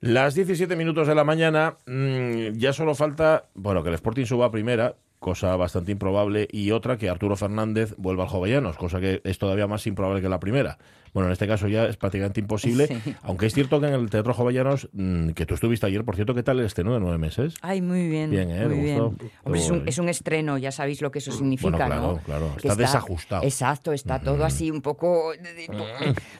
Las 17 minutos de la mañana, mm, ya solo falta, bueno, que el Sporting suba a primera, cosa bastante improbable, y otra que Arturo Fernández vuelva al Jovellanos, cosa que es todavía más improbable que la primera. Bueno, en este caso ya es prácticamente imposible, Sí. aunque es cierto que en el Teatro Jovellanos, mm, que tú estuviste ayer, por cierto, ¿qué tal el estreno de nueve meses? Ay, muy bien. Bien, ¿eh? Muy ¿Te bien. gustó? Hombre, es, un, es un estreno, ya sabéis lo que eso significa, Bueno, claro, ¿no? claro. Que Está desajustado. Exacto, está todo así un poco...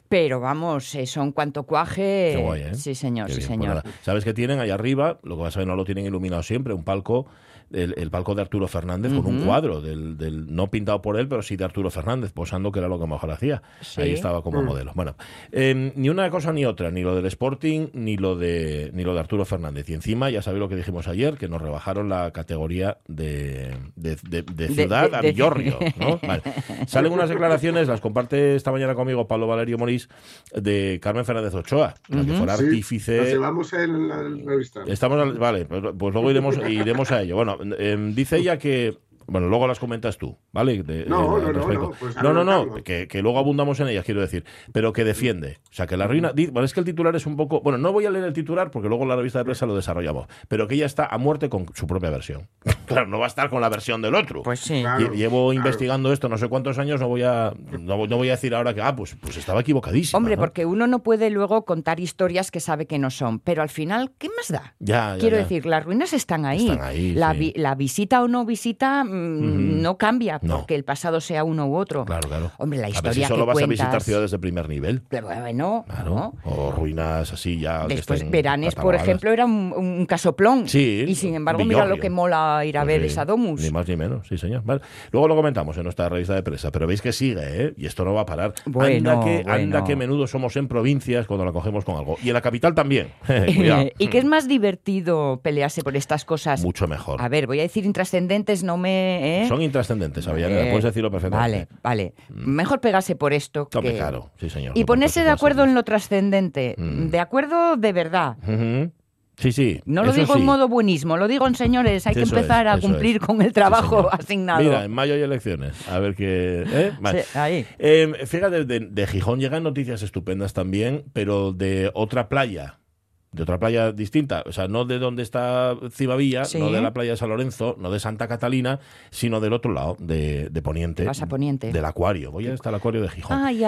Pero vamos, eh, son cuanto cuaje... Qué guay, ¿eh? Sí, señor, Qué sí, bien, pues señor. ¿Sabes qué tienen ahí arriba? Lo que vas a ver, no lo tienen iluminado siempre, un palco, el, el palco de Arturo Fernández con un cuadro, del, del- no pintado por él, pero sí de Arturo Fernández, posando, que era lo que mejor hacía. Sí. Ahí estaba como modelo. Bueno, eh, ni una cosa ni otra, ni lo del Sporting, ni lo de ni lo de Arturo Fernández. Y encima, ya sabéis lo que dijimos ayer, que nos rebajaron la categoría de, de- de- de ciudad de- a Villorrio. ¿no? Vale. Salen unas declaraciones, las comparte esta mañana conmigo Pablo Valerio Morís, de Carmen Fernández Ochoa, la que fuera Sí, artífice. Nos llevamos en la revista. Estamos al- vale, pues, pues luego iremos iremos a ello. Bueno, em, dice ella que bueno, luego las comentas tú, ¿vale? De- No, no, no, respecto. no, pues no, no, que, que luego abundamos en ellas, quiero decir, pero que defiende. O sea, que la ruina. di- Bueno, es que el titular es un poco. Bueno, no voy a leer el titular porque luego la revista de prensa lo desarrollamos, pero que ella está a muerte con su propia versión. claro, no va a estar con la versión del otro. Pues sí. Claro. Lle- Llevo claro. investigando esto no sé cuántos años, no voy a no, no voy a decir ahora que ah, pues, pues estaba equivocadísimo. Hombre, porque uno no puede luego contar historias que sabe que no son, pero al final, ¿qué más da? ya, ya, Quiero ya. decir, las ruinas están ahí. Están ahí, la, sí. vi- la visita o no visita mm, no cambia No. porque el pasado sea uno u otro. Claro, claro. Hombre, la a ver historia si solo que vas a visitar ciudades de primer nivel. Pero Bueno, Claro. ¿no? O ruinas así ya. Después, Veranes, por ejemplo, era un, un casoplón. Sí, Y sin embargo, mira lo que mola ir a Pues ver sí, esa domus. Ni más ni menos, sí, señor. Vale. Luego lo comentamos en nuestra revista de prensa, pero veis que sigue, ¿eh? Y esto no va a parar. Bueno, anda, que, bueno. anda que menudo somos en provincias cuando la cogemos con algo. Y en la capital también. ¿Y qué es más divertido pelearse por estas cosas? Mucho mejor. A ver, voy a decir intrascendentes, no me... ¿eh? Son intrascendentes, Avellaneda, Eh, puedes decirlo perfectamente. Vale, vale. Mejor pegarse por esto que... claro, sí, señor. Y ponerse de acuerdo en lo trascendente. Mm. De acuerdo de verdad. Sí, sí. No lo digo sí. en modo buenismo, lo digo en señores, hay que empezar es, a cumplir es. con el trabajo asignado. Mira, en mayo hay elecciones. A ver qué. ¿eh? Vale. Sí, ahí. Eh, fíjate, de, de Gijón llegan noticias estupendas también, pero de otra playa. De otra playa distinta, o sea, no de donde está Cibavilla, Sí. no de la playa de San Lorenzo, no de Santa Catalina, sino del otro lado, de, de Poniente. Vas a Poniente. Del acuario. Voy hasta el acuario de Gijón. Ay.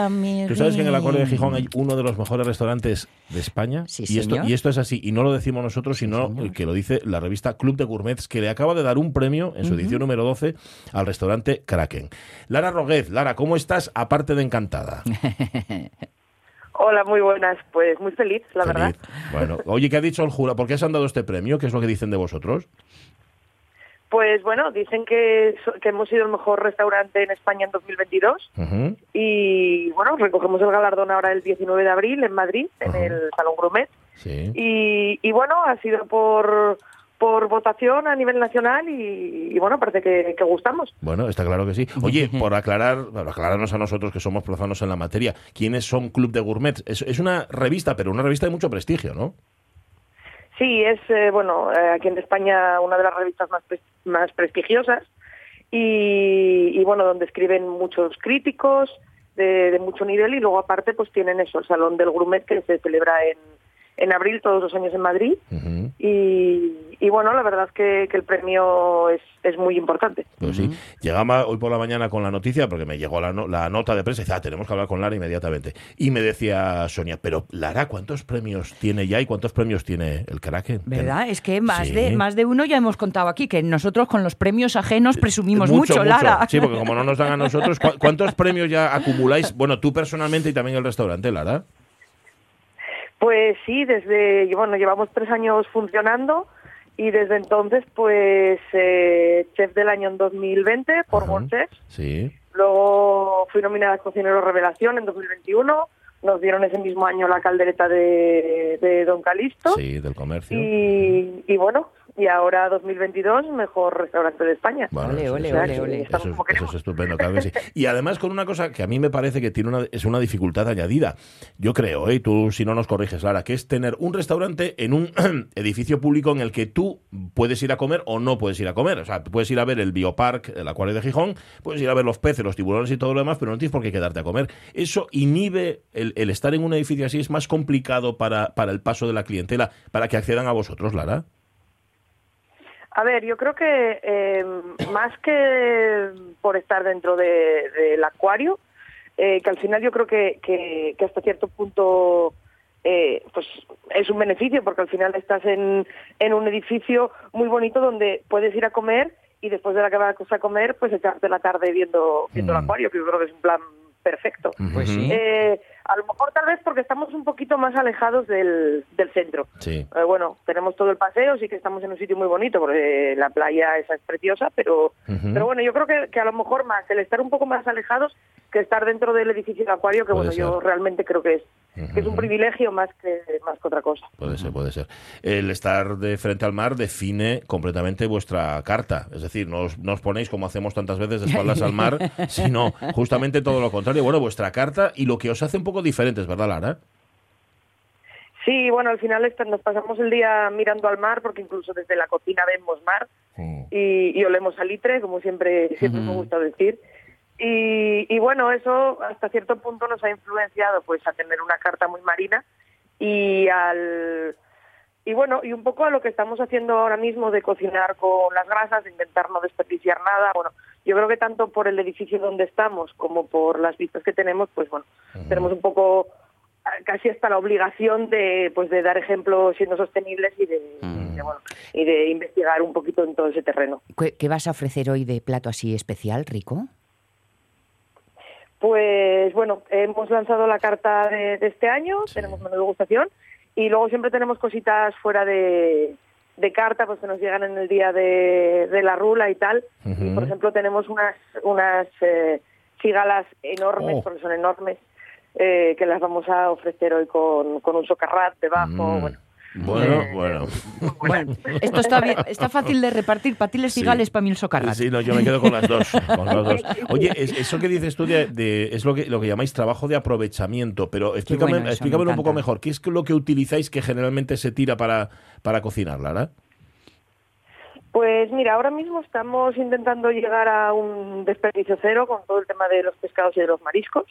Tú sabes que en el acuario de Gijón hay uno de los mejores restaurantes de España. Sí, y, esto, señor. y esto es así. Y no lo decimos nosotros, sino que lo dice la revista Club de Gourmets, que le acaba de dar un premio en su edición número 12 al restaurante Kraken. Lara Roguez, Lara, ¿cómo estás? Aparte de encantada. Hola, muy buenas. Pues muy feliz, la Feliz. verdad. Bueno, oye, ¿qué ha dicho el jurado? ¿Por qué se han dado este premio? ¿Qué es lo que dicen de vosotros? Pues bueno, dicen que, que hemos sido el mejor restaurante en España en 2022 Ujú. y bueno, recogemos el galardón ahora el 19 de abril en Madrid, en el Salón Grumet. Sí. Y, y bueno, ha sido por, por votación a nivel nacional y, y bueno, parece que, que gustamos. Bueno, está claro que sí. Oye, por aclarar, bueno, aclararnos a nosotros que somos profanos en la materia, ¿quiénes son Club de Gourmets? Es, es una revista, pero una revista de mucho prestigio, ¿no? Sí, es, eh, bueno, eh, aquí en España una de las revistas más, pres- más prestigiosas y, y, bueno, donde escriben muchos críticos de, de mucho nivel y luego aparte pues tienen eso, el Salón del Grumet que se celebra en, en abril todos los años en Madrid y, y bueno, la verdad es que, que el premio es, es muy importante. Pues sí, llegaba hoy por la mañana con la noticia, porque me llegó la, no- la nota de prensa y dice, ah, tenemos que hablar con Lara inmediatamente. Y me decía Sonia, pero Lara, ¿cuántos premios tiene ya y cuántos premios tiene el Kraken? ¿Verdad? Es que más, Sí. de, más de uno ya hemos contado aquí, que nosotros con los premios ajenos presumimos mucho, Lara. Sí, porque como no nos dan a nosotros, ¿cu- ¿cuántos premios ya acumuláis? Bueno, tú personalmente y también el restaurante, Lara. Pues sí, desde, bueno, llevamos tres años funcionando y desde entonces, pues, eh, chef del año en 2020 por. WordChef. Sí. Luego fui nominada a Cocinero Revelación en 2021. Nos dieron ese mismo año la caldereta de, de Don Calixto. Sí, del comercio. Y, y bueno, y ahora 2022 mejor restaurante de España. Ole, eso- ole, eso- ole, ole. Eso, Estamos es- eso estupendo, claro que sí. Y además con una cosa que a mí me parece que tiene una, es una dificultad añadida. Yo creo, ¿eh? y tú si no nos corriges, Lara, que es tener un restaurante en un edificio público en el que tú puedes ir a comer o no puedes ir a comer. O sea, puedes ir a ver el Biopark, el acuario de Gijón, puedes ir a ver los peces, los tiburones y todo lo demás, pero no tienes por qué quedarte a comer. Eso inhibe el, el estar en un edificio así, es más complicado para, para el paso de la clientela, para que accedan a vosotros, Lara. A ver, yo creo que eh, más que por estar dentro de- del acuario, eh, que al final yo creo que, que- que hasta cierto punto eh, pues es un beneficio porque al final estás en, en un edificio muy bonito donde puedes ir a comer y después de la que vas a comer pues echarte la tarde viendo, viendo el Mm. acuario, que yo creo que es un plan perfecto. Pues sí. Eh, a lo mejor tal vez porque estamos un poquito más alejados del, del centro. Sí. Eh, bueno, tenemos todo el paseo, sí que estamos en un sitio muy bonito, porque la playa esa es preciosa, pero, pero bueno, yo creo que, que a lo mejor más el estar un poco más alejados que estar dentro del edificio del acuario, que Puede bueno, yo realmente creo que es, que es un privilegio más que, más que otra cosa. Puede ser, puede ser. El estar de frente al mar define completamente vuestra carta. Es decir, no os, no os ponéis como hacemos tantas veces de espaldas al mar, sino justamente todo lo contrario. Bueno, vuestra carta y lo que os hace un poco diferentes, ¿verdad, Lara? Sí, bueno, al final nos pasamos el día mirando al mar, porque incluso desde la cocina vemos mar y, y olemos salitre, como siempre, siempre me gusta decir. Y, y bueno, eso hasta cierto punto nos ha influenciado pues a tener una carta muy marina y al y bueno, y un poco a lo que estamos haciendo ahora mismo de cocinar con las grasas, de intentar no desperdiciar nada. Bueno, yo creo que tanto por el edificio donde estamos como por las vistas que tenemos, pues bueno, tenemos un poco casi hasta la obligación de pues de dar ejemplos siendo sostenibles y de, y de, bueno, y de investigar un poquito en todo ese terreno. ¿Qué, qué vas a ofrecer hoy de plato así especial, rico? Pues bueno, hemos lanzado la carta de, de este año, tenemos menú de degustación y luego siempre tenemos cositas fuera de, de carta, pues que nos llegan en el día de, de la rula y tal. Y por ejemplo tenemos unas unas eh, cigalas enormes, Oh. porque son enormes, eh, que las vamos a ofrecer hoy con, con un socarrat debajo. Mm. Bueno, Bueno, Eh, bueno. Bueno, esto está bien, está fácil de repartir. Patiles Sí. cigales para mí el socarrat. Sí, no, yo me quedo con las dos. con las dos. Oye, es- eso que dices tú de, de- es lo que, lo que llamáis trabajo de aprovechamiento, pero explícame, bueno me explícamelo un poco mejor. ¿Qué es lo que utilizáis que generalmente se tira para, para cocinar, Lara? Pues mira, ahora mismo estamos intentando llegar a un desperdicio cero con todo el tema de los pescados y de los mariscos.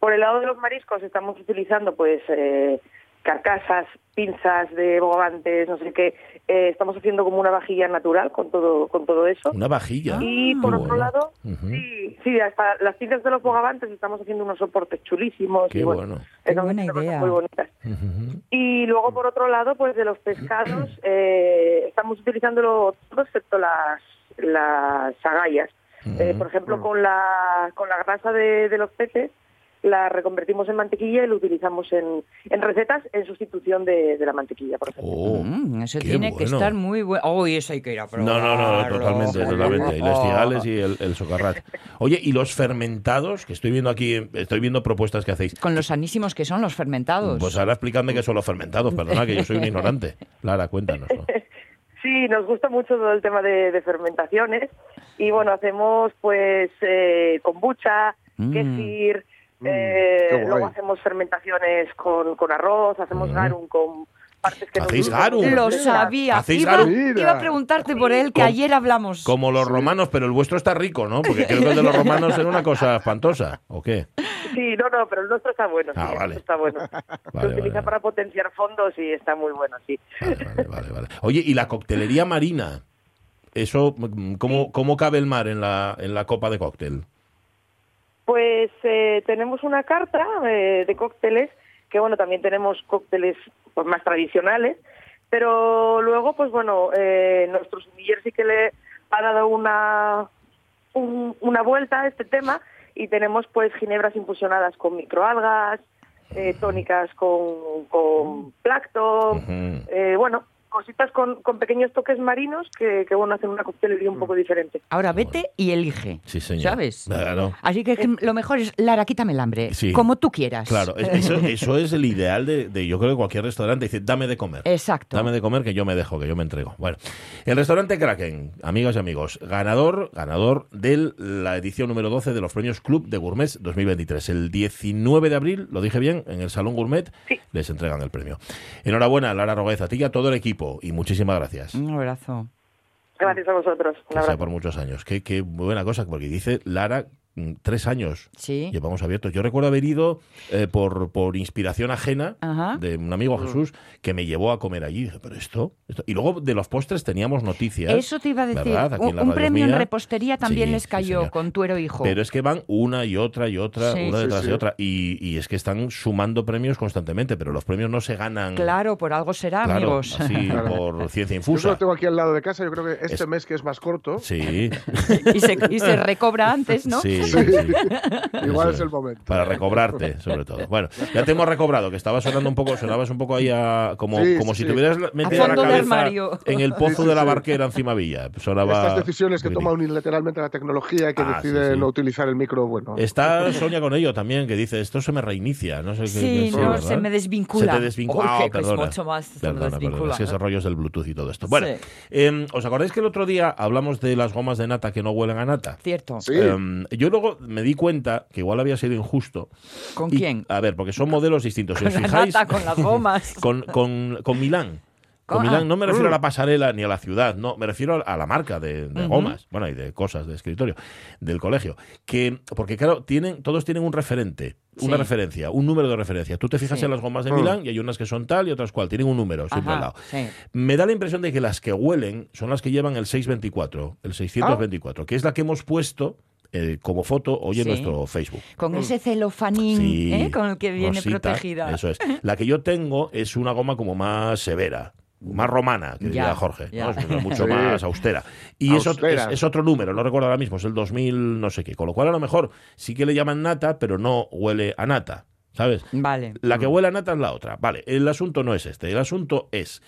Por el lado de los mariscos estamos utilizando pues eh, carcasas, pinzas de bogantes, no sé qué. Eh, estamos haciendo como una vajilla natural con todo con todo eso. Una vajilla. Y por Qué otro bueno. lado, sí, sí, hasta las pinzas de los bogavantes estamos haciendo unos soportes chulísimos. Qué y bueno, bueno. Qué buena idea. Muy bonitas. Y luego, por otro lado, pues de los pescados, eh, estamos utilizándolo todo excepto las, las agallas. Eh, por ejemplo, con la, con la grasa de, de los peces, la reconvertimos en mantequilla y lo utilizamos en, en recetas en sustitución de, de la mantequilla, por ejemplo. Oh, Mm, eso tiene que estar muy bueno. Uy, eso hay que ir a No, probar. no, no, totalmente, totalmente. Y los cigales y el, el socarrat. Oye, y los fermentados, que estoy viendo aquí, estoy viendo propuestas que hacéis. Con los sanísimos que son los fermentados. Pues ahora explicadme qué son los fermentados, perdona, que yo soy un ignorante. Lara, cuéntanos. Sí, nos gusta mucho todo el tema de, de fermentaciones y bueno, hacemos pues eh, kombucha, Mm. kefir, Mm, eh, luego hacemos fermentaciones con, con arroz, hacemos garum con partes que nos ¿Hacéis gustan. garum? Lo sabía. ¿Hacéis Iba, garum? Mira. iba a preguntarte por él, que Com- ayer hablamos. Como los romanos, pero el vuestro está rico, ¿no? Porque creo que el de los romanos era una cosa espantosa, ¿o qué? Sí, no, no, pero el nuestro está bueno. Ah, sí, vale. está bueno. Vale, Se utiliza vale. para potenciar fondos y está muy bueno, sí. Vale, vale, vale, vale. Oye, ¿y la coctelería marina? Eso, mm, ¿cómo, cómo cabe el mar en la, en la copa de cóctel? Pues eh, tenemos una carta eh, de cócteles, que bueno, también tenemos cócteles pues, más tradicionales, pero luego, pues bueno, eh, nuestro sumiller sí que le ha dado una, un- una vuelta a este tema y tenemos pues ginebras infusionadas con microalgas, eh, tónicas con, con plancton, Ujú. eh, bueno, cositas con, con pequeños toques marinos que, que bueno, hacen una coctelería un poco diferente. Ahora vete y elige. Sí, señor. ¿Sabes? Claro. Así que lo mejor es, Lara, quítame el hambre. Sí. Como tú quieras. Claro, es- eso, eso es el ideal de, de, yo creo que cualquier restaurante dice, dame de comer. Exacto. Dame de comer que yo me dejo, que yo me entrego. Bueno, el restaurante Kraken, amigas y amigos, ganador, ganador de la edición número 12 de los premios Club de Gourmet 2023. El 19 de abril, lo dije bien, en el Salón Gourmet Sí. les entregan el premio. Enhorabuena, Lara Roguez, a ti y a todo el equipo y muchísimas gracias. Un abrazo. Gracias a vosotros. Un Que sea abrazo. por muchos años. Qué, qué buena cosa, porque dice Lara, tres años Sí. llevamos abiertos. Yo recuerdo haber ido eh, por, por inspiración ajena Ajá. de un amigo Jesús que me llevó a comer allí. Dije, pero esto, esto- Y luego de los postres teníamos noticias. Eso te iba a decir. ¿verdad? Aquí en Un, la un radio premio mía. en repostería también Sí, les sí, cayó señor. con tuero hijo. Pero es que van una y otra y otra, Sí. una Sí, detrás sí. de otra. Y, y es que están sumando premios constantemente, pero los premios no se ganan. Claro, por algo será, claro, amigos. así Claro. por ciencia Yo infusa. lo tengo aquí al lado de casa. Yo creo que este Es- mes, que es más corto, Sí, y, se, y se recobra antes, ¿no? sí, sí, Sí. sí. igual es el momento. Para recobrarte, sobre todo. Bueno, ya te hemos recobrado, que estaba sonando un poco, sonabas un poco ahí a, como, Sí, como sí, si sí. te hubieras metido A la cabeza en el pozo Sí, sí, de la sí. barquera encima Villa. Sonaba Estas decisiones que toma unilateralmente la tecnología y que Ah, decide sí. no utilizar el micro, bueno. Está Sonia con ello también, que dice, esto se me reinicia. No sé qué- Sí, qué- no, se me desvincula. Se te desvincula. Ah, es perdona. mucho más, Perdona, perdona. Es que rollos del Bluetooth y todo esto. Bueno, Sí. em, ¿os acordáis que el otro día hablamos de las gomas de nata que no huelen a nata? Cierto. Sí. Em, yo luego me di cuenta que igual había sido injusto. ¿Con Y- quién? A ver, porque son modelos distintos. Si Con os la fijáis, nata, con las gomas. con, con, con Milán. Con Milán ah. no me refiero a Mm. la pasarela ni a la ciudad, no, me refiero a, la marca de, gomas, bueno, y de cosas de escritorio del colegio. Que, porque claro, tienen, todos tienen un referente, una Sí. referencia, un número de referencia. Tú te fijas Sí. en las gomas de Mm. Milán y hay unas que son tal y otras cual, tienen un número siempre al lado. sí. Me da la impresión de que las que huelen son las que llevan el 624, el 624, que es la que hemos puesto eh, como foto hoy en Sí. nuestro Facebook. Con ese celofanín Sí, ¿eh? con el que viene rosita, protegida. Eso es. La que yo tengo es una goma como más severa. Más romana, que diría Jorge. Es mucho Sí. más austera. Y es, otro- Austera. es- es otro número, no recuerdo ahora mismo, es el 2000 no sé qué. Con lo cual a lo mejor sí que le llaman nata, pero no huele a nata, ¿sabes? Vale. La que huele a nata es la otra. Vale, el asunto no es este. El asunto es,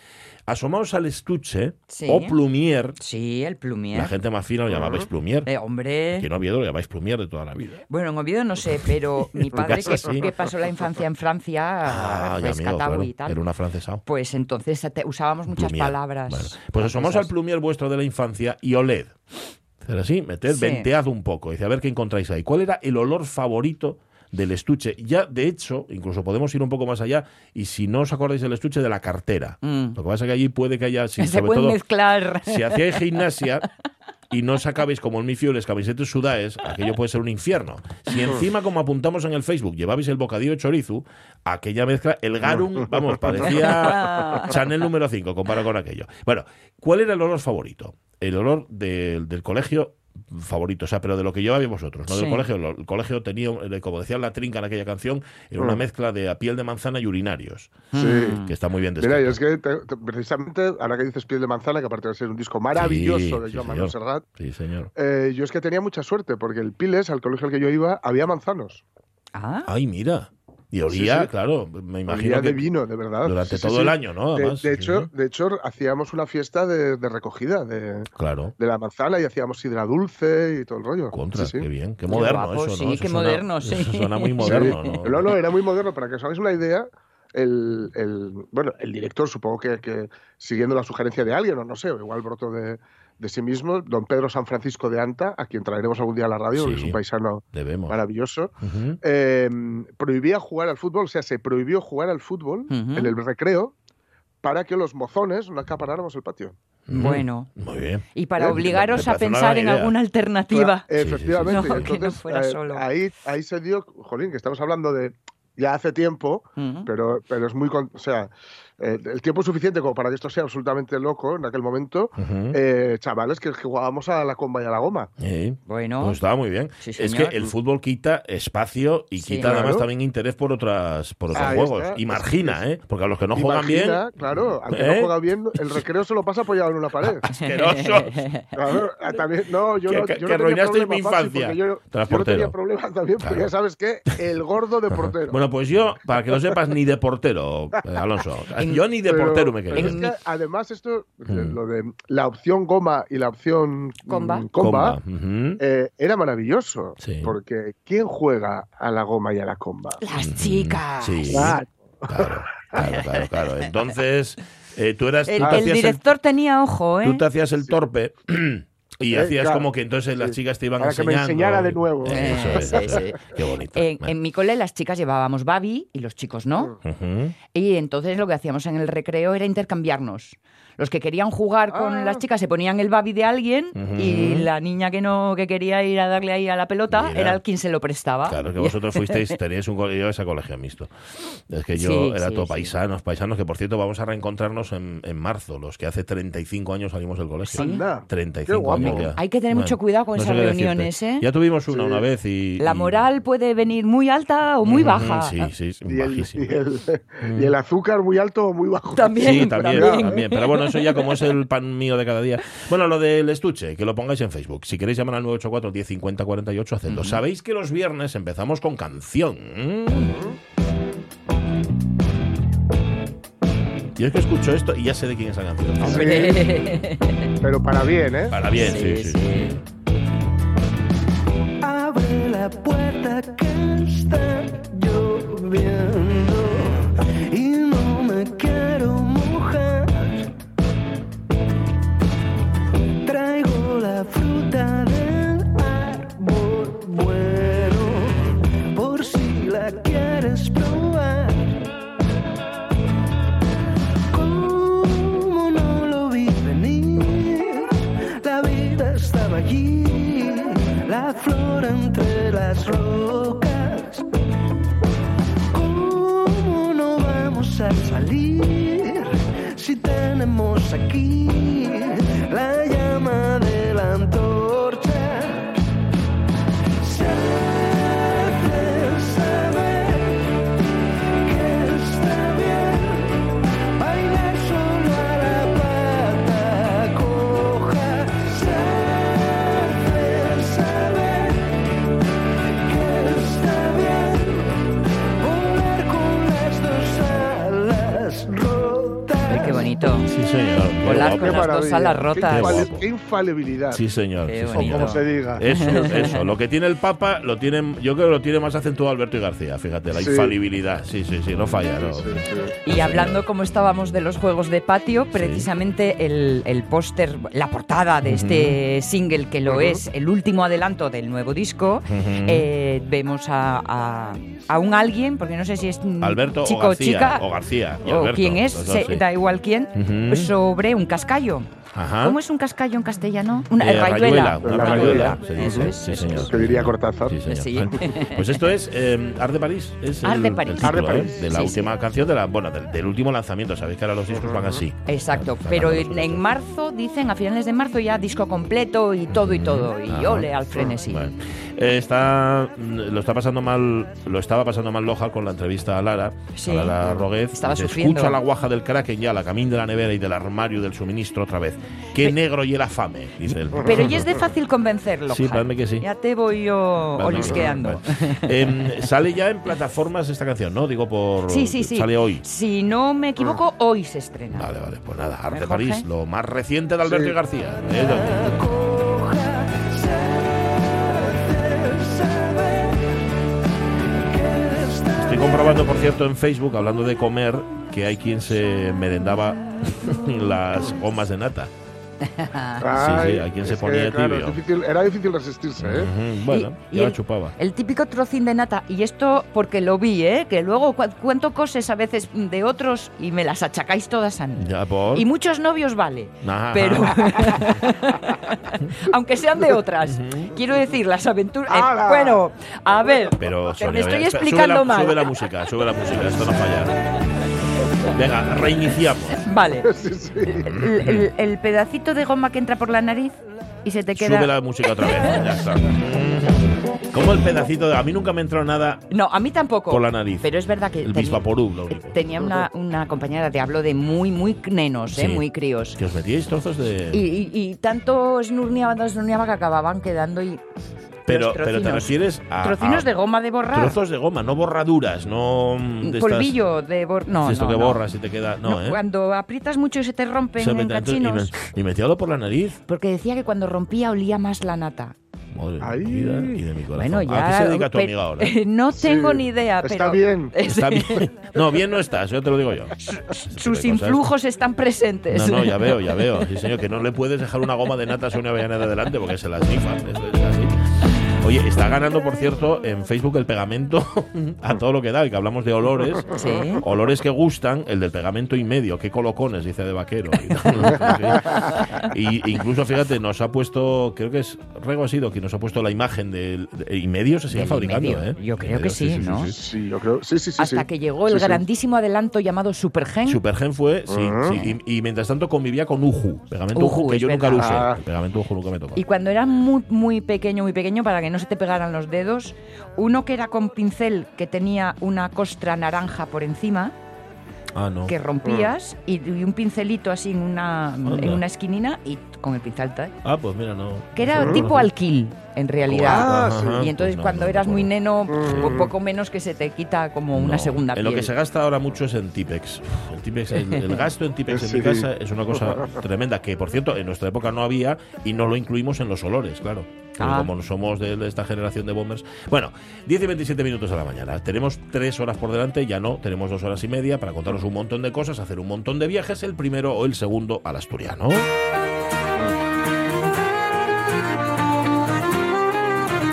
asomaos al estuche Sí. o plumier, Sí, el plumier. la gente más fina lo llamabais plumier, Eh, hombre. que en Oviedo lo llamáis plumier de toda la vida. Bueno, en Oviedo no sé, pero mi padre, que, sí. que pasó la infancia en Francia, Ah, rescatado claro, y tal, era una francesa. pues entonces usábamos muchas Plumier. palabras. Bueno, pues asomamos al plumier vuestro de la infancia y oled. Hacer así, meted, Sí. ventead un poco. Dice, a ver qué encontráis ahí. ¿Cuál era el olor favorito del estuche? Ya, de hecho, incluso podemos ir un poco más allá y si no os acordáis del estuche, de la cartera. Mm. Lo que pasa es que allí puede que haya, si, Se todo, mezclar. si hacíais gimnasia y no sacabais como en mi fieles camisetas sudaes, aquello puede ser un infierno. Si encima, como apuntamos en el Facebook, llevabais el bocadillo de chorizo, aquella mezcla, el garum, vamos, parecía Chanel número 5 comparado con aquello. Bueno, ¿cuál era el olor favorito? El olor del colegio favorito, o sea, pero de lo que llevabais vosotros, no del colegio. El colegio tenía, como decía la trinca en aquella canción, era una Mm. mezcla de a piel de manzana y urinarios, Sí. que está muy bien Mira, descrito. y es que te- te- precisamente, ahora que dices Piel de Manzana, que aparte de ser un disco maravilloso Sí, de Joan Manuel señor. Serrat, Sí, señor. eh, yo es que tenía mucha suerte, porque el Piles, al colegio al que yo iba, había manzanos. Ah, Ay, mira. Y olía, Sí, sí. claro, me imagino Olía que de vino, de verdad. durante Sí, todo sí. el año, ¿no? De, Además, de sí, hecho, sí. de hecho, hacíamos una fiesta de, de recogida de, claro. de la manzana y hacíamos sidra dulce y todo el rollo. Contra, Sí, sí. qué bien, qué Qué moderno eso, sí, qué suena- moderno, sí. Eso suena muy Sí. moderno, ¿no? No, no, era muy moderno. Para que os hagáis una idea, el, el- bueno, el director, supongo que, que siguiendo la sugerencia de alguien, o no sé, o igual broto de, de sí mismo, don Pedro San Francisco de Anta, a quien traeremos algún día a la radio, porque Sí. es un paisano Debemos. maravilloso, eh, prohibía jugar al fútbol, o sea, se prohibió jugar al fútbol en el recreo para que los mozones no acaparáramos el patio. Bueno. Muy bien. y para Eh, obligaros a pensar en alguna alternativa. Claro, efectivamente. sí, sí. y No, que no fuera eh, solo. ahí, ahí se dio, jolín, que estamos hablando de ya hace tiempo, pero, pero es muy, o sea, eh, el tiempo es suficiente como para que esto sea absolutamente loco en aquel momento. Eh, chavales que jugábamos a la comba y a la goma. Sí. Bueno, Pues estaba muy bien. Sí, es que el fútbol quita espacio y Sí. quita además también interés por otras por otros Ahí juegos. está. Y margina, ¿eh? Porque a los que no juegan bien. Claro, al que ¿Eh? no juega bien, el recreo se lo pasa apoyado en una pared. Asquerosos. Claro, ah, también, no, yo Que- no, yo que no tenía arruinasteis problema, mi infancia, Yo, yo no tenía problemas también, porque Claro. ya sabes que el gordo de portero. Bueno, pues yo, para que lo sepas, ni de portero, eh, Alonso. yo ni de Pero- portero me quería. es que, además, esto, Mm. lo de la opción goma y la opción mm, Comba. comba, eh, era maravilloso. Sí. Porque ¿quién juega a la goma y a la comba? Las chicas. Sí. Claro. Claro, claro, claro, claro. Entonces, eh, tú eras. El, tú director tenía ojo, ¿eh? Tú te hacías el torpe y Eh, hacías claro. como que entonces las Sí. chicas te iban Para que me enseñando. enseñara de nuevo. Eh, Eso es, Sí, eso sí. es. Qué bonito. En, Bueno. en mi cole las chicas llevábamos babi y los chicos no. Ujú. Y entonces lo que hacíamos en el recreo era intercambiarnos. Los que querían jugar con Ah. las chicas se ponían el babi de alguien Ujú. y la niña que no que quería ir a darle ahí a la pelota Mira. era el quien se lo prestaba. Claro que vosotros fuisteis, teníais un colegio, ese colegio mixto. Es que yo Sí, era sí, todo sí. paisanos, paisanos, que por cierto vamos a reencontrarnos en, en marzo, los que hace 35 años salimos del colegio. Sí. Anda, 35 qué guapo. años ya. Hay que tener mucho cuidado con no esas reuniones, ¿eh? Ya tuvimos una Sí. una vez y... La y- moral puede venir muy alta o muy Ujú, baja. Sí, sí, Y el, bajísimo. y, el, y el azúcar muy alto o muy bajo. También. Sí, también, también. también. Pero bueno, eso ya como es el pan mío de cada día. Bueno, lo del estuche, que lo pongáis en Facebook. Si queréis llamar al 984 10 50 48, hacedlo. Sabéis que los viernes empezamos con canción. Yo es que escucho esto y ya sé de quién es la canción. Hombre. Pero para bien, ¿eh? Para bien, sí, Sí, sí. sí. Abre la puerta que está lloviendo las rocas. ¿Cómo no vamos a salir si tenemos aquí la llama de con las dos alas rotas. Qué, qué infalibilidad. Sí, señor. Qué sí, o señor. como se diga. Eso, eso. Lo que tiene el Papa, lo tiene, yo creo que lo tiene más acentuado Alberto y García, fíjate, la Sí. infalibilidad. Sí, sí, sí, no falla, ¿no? Sí, sí. Y hablando como estábamos de los juegos de patio, precisamente el, el póster, la portada de este single, que lo es el último adelanto del nuevo disco, eh, vemos a, a- a un alguien, porque no sé si es Alberto chico o García. chica, o García. o Alberto, quién es, los dos, se- sí. da igual quién, sobre un cascallo. Ajá. ¿Cómo es un cascallo en castellano? Una Eh, rayuela. Una La rayuela, se Eso dice. es, Sí, señor. diría Cortázar. Sí, señor. Sí. Pues esto es eh, Art de París. Es Art de París. el título, Art de ¿eh? París. de la Sí, última canción, de la, bueno, del, del último lanzamiento. Sabéis que ahora los discos van así. Exacto, pero en, marzo dicen, a finales de marzo ya disco completo y todo y todo, y ole al frenesí. Bueno. Eh, está, lo está pasando mal, lo estaba pasando mal Loja con la entrevista a Lara, Sí. a Lara Roguez. Estaba sufriendo. Escucha la guaja del Kraken ya, la camín de la nevera y del armario del suministro otra vez. Qué negro y la fame, dice él. Pero ya es de fácil convencerlo. Sí, parece que sí. Ya te voy yo Vale, olisqueando. vale. Em, sale ya en plataformas esta canción, ¿no? Digo por. Sí, sí, sí. Sale hoy. Si no me equivoco, hoy se estrena. Vale, vale, pues nada, Arte Mejor, París, ¿eh? lo más reciente de Alberto Sí. y García. ¿eh? comprobando, por cierto, en Facebook, hablando de comer, que hay quien se merendaba las gomas de nata. Ay, sí, hay quien se es que, ponía claro, tibio. difícil- era difícil resistirse, ¿eh? Bueno, Y- y ya la el- chupaba. El típico trocín de nata, y esto porque lo vi, ¿eh? que luego cu- cuento cosas a veces de otros y me las achacáis todas a mí. Ya por. Y muchos novios vale, Ajá. pero aunque sean de otras. Quiero decir, las aventuras... eh, bueno, a ver, Pero, Sonia, me estoy sube explicando la- mal. Sube la música, sube la música, esto no falla. Venga, reiniciamos. Vale, Sí, sí. el, el- el pedacito de goma que entra por la nariz y se te queda... Sube la música otra vez. Ya está. Como el pedacito de. A mí nunca me entró nada No, a mí tampoco. por la nariz. Pero es verdad que El tenía- lo único. tenía una, una compañera de hablo de muy, muy nenos, ¿eh? Sí. muy críos. Que os metíais trozos de. Y, y- y tanto esnurneaban, esnurneaban que acababan quedando y Pero, pero te refieres a. Trocinos a de goma de borrar. Trozos de goma, no borraduras, no. de estas- Polvillo de borrar. No, de esto no, que no. borras y te queda. No, No, ¿eh? Cuando aprietas mucho y se te rompen Se en dentro y, cachinos. me- y metiéndolo por la nariz. Porque decía que cuando rompía olía más la nata. Madre Ay. vida y de mi corazón. Bueno, ya. ¿A qué se dedica tu amiga ahora? No tengo Sí, ni idea, está pero. bien. Está bien. No, bien no estás, yo te lo digo yo. Sus influjos están presentes. No, no, ya veo, ya veo. Sí, señor, que no le puedes dejar una goma de nata a Sonia Avellana de adelante porque se las nifa. Oye, está ganando, por cierto, en Facebook el pegamento a todo lo que da, y que hablamos de olores. Sí. Olores que gustan, el del pegamento y medio, qué colocones, dice de vaquero. Y, incluso, fíjate, nos ha puesto, creo que es Rego ha sido quien nos ha puesto la imagen del de, y medio se sigue fabricando. ¿eh? Yo creo que Imedio, sí, ¿no? Sí, yo creo. Sí, sí, sí. Hasta sí. que llegó el Sí, sí. grandísimo adelanto llamado Supergen. Supergen fue, sí, sí, y, y mientras tanto convivía con Uju, pegamento Uju, Uju, que yo nunca lo usé. El pegamento Uju nunca me tocó. Y cuando era muy, muy pequeño, muy pequeño, para que no se te pegaran los dedos, uno que era con pincel que tenía una costra naranja por encima, Ah, no. que rompías, y, y un pincelito así en una, en una esquinina y con el pincel tal. Ah, pues mira, no. Que era no tipo alquil, en realidad. Ah, sí. ajá, y entonces pues no, cuando no eras muy neno, Mm. po- poco menos que se te quita como una No, segunda En piel. lo que se gasta ahora mucho es en Tipex. El, Tipex, el, el gasto en Tipex en mi casa es una cosa tremenda, que por cierto en nuestra época no había y no lo incluimos en los olores, claro. Ah. como somos de esta generación de bombers. Bueno, 10 y 27 minutos a la mañana. Tenemos tres horas por delante, ya no, tenemos dos horas y media para contaros un montón de cosas, hacer un montón de viajes, el primero o el segundo al asturiano.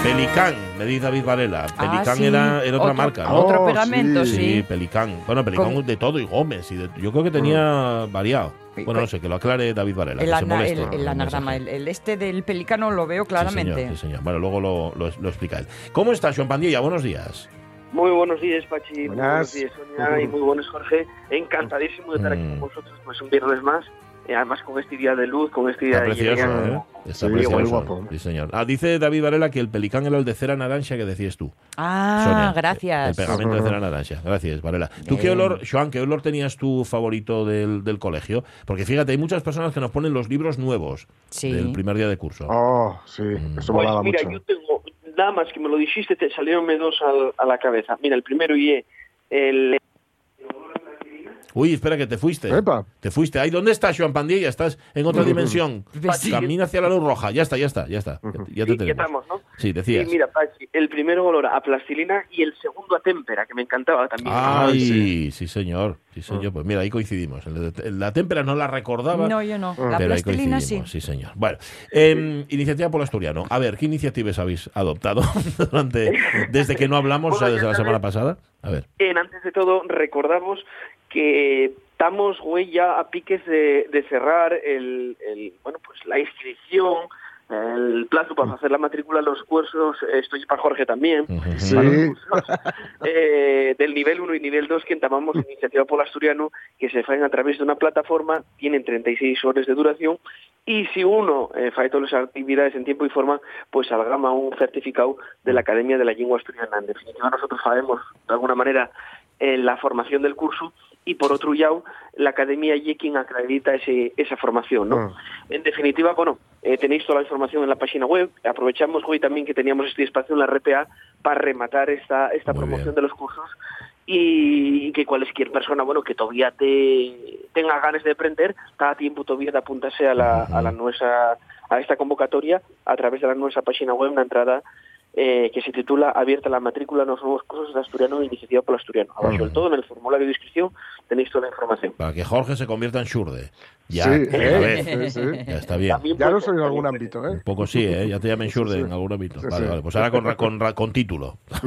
Pelicán, me dice David Varela. Ah, Pelicán sí. era, era otra Otro- marca, ¿no? Otro pegamento, sí. sí. Pelicán. Bueno, Pelicán de todo y Gómez. Y de- yo creo que tenía variado. Bueno, no sé, que lo aclare David Varela. El, que se ana- moleste el- en el el anagrama, el, el este del pelicano lo veo claramente. Sí, señor, sí, señor. Bueno, luego lo, lo- lo explica él. ¿Cómo está, Joan Pandilla? Buenos días. Muy buenos días, Pachi. Muy Buenas. buenos días, Sonia. Y muy buenos, Jorge. Encantadísimo de estar aquí Mm. con vosotros, pues un viernes más. Y además con este día de luz, con este día Está de precioso. ¿eh? Está Sí, precioso. muy guapo. Sí, señor. Ah, dice David Varela que el Pelicán era el de cera naranja que decías tú. Ah, Sonia. gracias. El pegamento de cera naranja. Gracias, Varela. ¿Tú qué Bien. olor, Joan, qué olor tenías tu favorito del, del colegio? Porque fíjate, hay muchas personas que nos ponen los libros nuevos Sí. del primer día de curso. Oh, sí, Mm. eso Pues mira, mucho. yo tengo, nada más que me lo dijiste, te salieron dos al- a la cabeza. Mira, el primero y el Uy, espera que te fuiste. Epa. Te fuiste. Ay, ¿dónde estás, Joan Pandilla? Estás en otra dimensión. Camina hacia la luz roja. Ya está, ya está, ya está. Ya te Sí, tenemos. ¿qué estamos, no? Sí, decías. Mira, Pachi, el primero olor a plastilina y el segundo a témpera, que me encantaba también. Ay, sí. sí. señor. Sí, señor. Pues mira, ahí coincidimos. El de- el- La témpera no la recordaba. No, yo no. La pero ahí plastilina sí. coincidimos, sí, señor. Bueno, em, iniciativa por el asturiano. A ver, ¿qué iniciativas habéis adoptado durante, desde que no hablamos, o sea, desde la semana pasada? A. En, antes de todo, recordamos que estamos, güey, ya a piques de, cerrar el, bueno, pues la inscripción, el plazo para hacer la matrícula de los cursos, esto es para Jorge también. Sí. para los cursos, eh, del nivel 1 y nivel 2 que entamamos Iniciativa por Asturiano, que se hacen a través de una plataforma, tienen 36 horas de duración, y si uno eh, todas las actividades en tiempo y forma, pues salgama un certificado de la Academia de la Lengua Asturiana. En definitiva, nosotros sabemos, de alguna manera, eh, la formación del curso y por otro lado, la Academia y quien acredita ese, esa formación, ¿no? Ah. En definitiva, bueno, eh, tenéis toda la información en la página web. Aprovechamos hoy también que teníamos este espacio en la RPA para rematar esta, esta Muy promoción bien. de los cursos y que cualquier persona, bueno, que todavía te tenga ganas de aprender, está a tiempo todavía de apuntarse a la, a la nuestra, a esta convocatoria a través de la nuestra página web, una entrada eh, que se titula Abierta la matrícula en los nuevos cursos de asturiano e iniciativa por el asturiano. Abajo del todo, en el formulario de inscripción, tenéis toda la información. Para que Jorge se convierta en Shurde. Ya, Sí, de una eh, vez. sí, sí. Ya está bien. También Ya lo soy en algún ámbito, ¿eh? Un poco sí, ¿eh? Ya te llamen Shurde Sí, sí. en algún ámbito. Sí, vale, sí. vale. Pues ahora con, ra- con, ra- con título.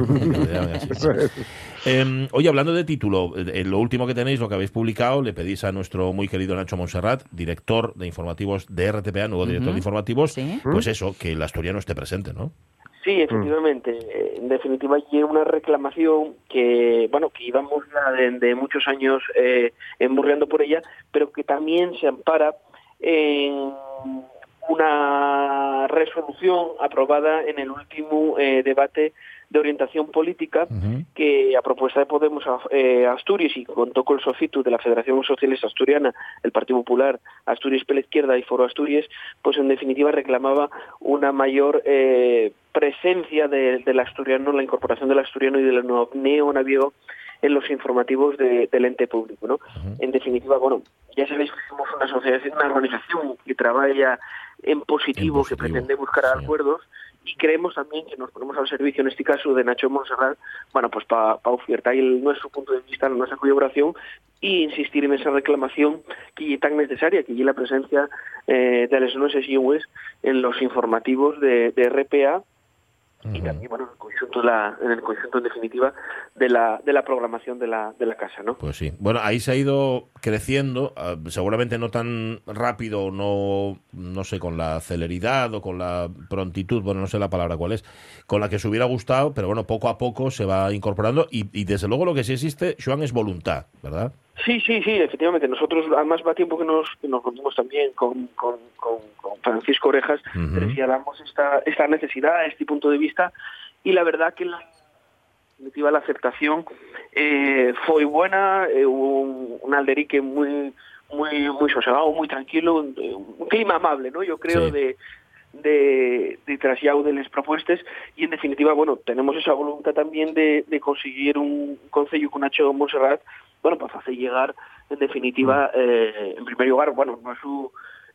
Eh, oye, hablando de título, eh, lo último que tenéis, lo que habéis publicado, le pedís a nuestro muy querido Nacho Monserrat, director de informativos de RTPA, nuevo director de informativos, Sí. pues eso, que el asturiano esté presente, ¿no? Sí, efectivamente. Eh, En definitiva, hay una reclamación que, bueno, que íbamos ya de, de muchos años eh, emburreando por ella, pero que también se ampara en una resolución aprobada en el último eh, debate de orientación política que a propuesta de Podemos eh, Asturias y contó con el sofitu de la Federación Socialista Asturiana, el Partido Popular, Asturias por la Izquierda y Foro Asturias, pues en definitiva reclamaba una mayor eh, presencia de, del asturiano, la incorporación del asturiano y del neonavío en los informativos del ente público. ¿no? En definitiva, bueno, ya sabéis que somos una asociación, una organización que trabaja en positivo, que pretende buscar acuerdos y creemos también que nos ponemos al servicio, en este caso, de Nacho Monserrat, bueno, pues para ofertar el, nuestro punto de vista, nuestra colaboración y insistir en esa reclamación que es tan necesaria, que es la presencia eh, de las y en los informativos de RPA y también bueno en el conjunto la, en el conjunto en definitiva de la de la programación de la de la casa no pues sí. Bueno ahí se ha ido creciendo ah, seguramente no tan rápido no no sé con la celeridad o con la prontitud bueno no sé la palabra cuál es con la que se hubiera gustado pero bueno poco a poco se va incorporando y, y desde luego lo que sí existe Joan es voluntad verdad Sí, sí, sí, efectivamente. Nosotros, además, va tiempo que nos, que nos reunimos también con, con, con, Francisco Orejas, uh esta, esta necesidad, este punto de vista, y la verdad que la, la aceptación eh, fue buena, eh, un, un, alderique muy muy muy sosegado, muy tranquilo, un, clima amable, ¿no? Yo creo de de, de de las propuestas y en definitiva, bueno, tenemos esa voluntad también de, de conseguir un concello con Nacho Monserrat bueno, pues hace llegar, en definitiva, eh, en primer lugar, bueno, no es su,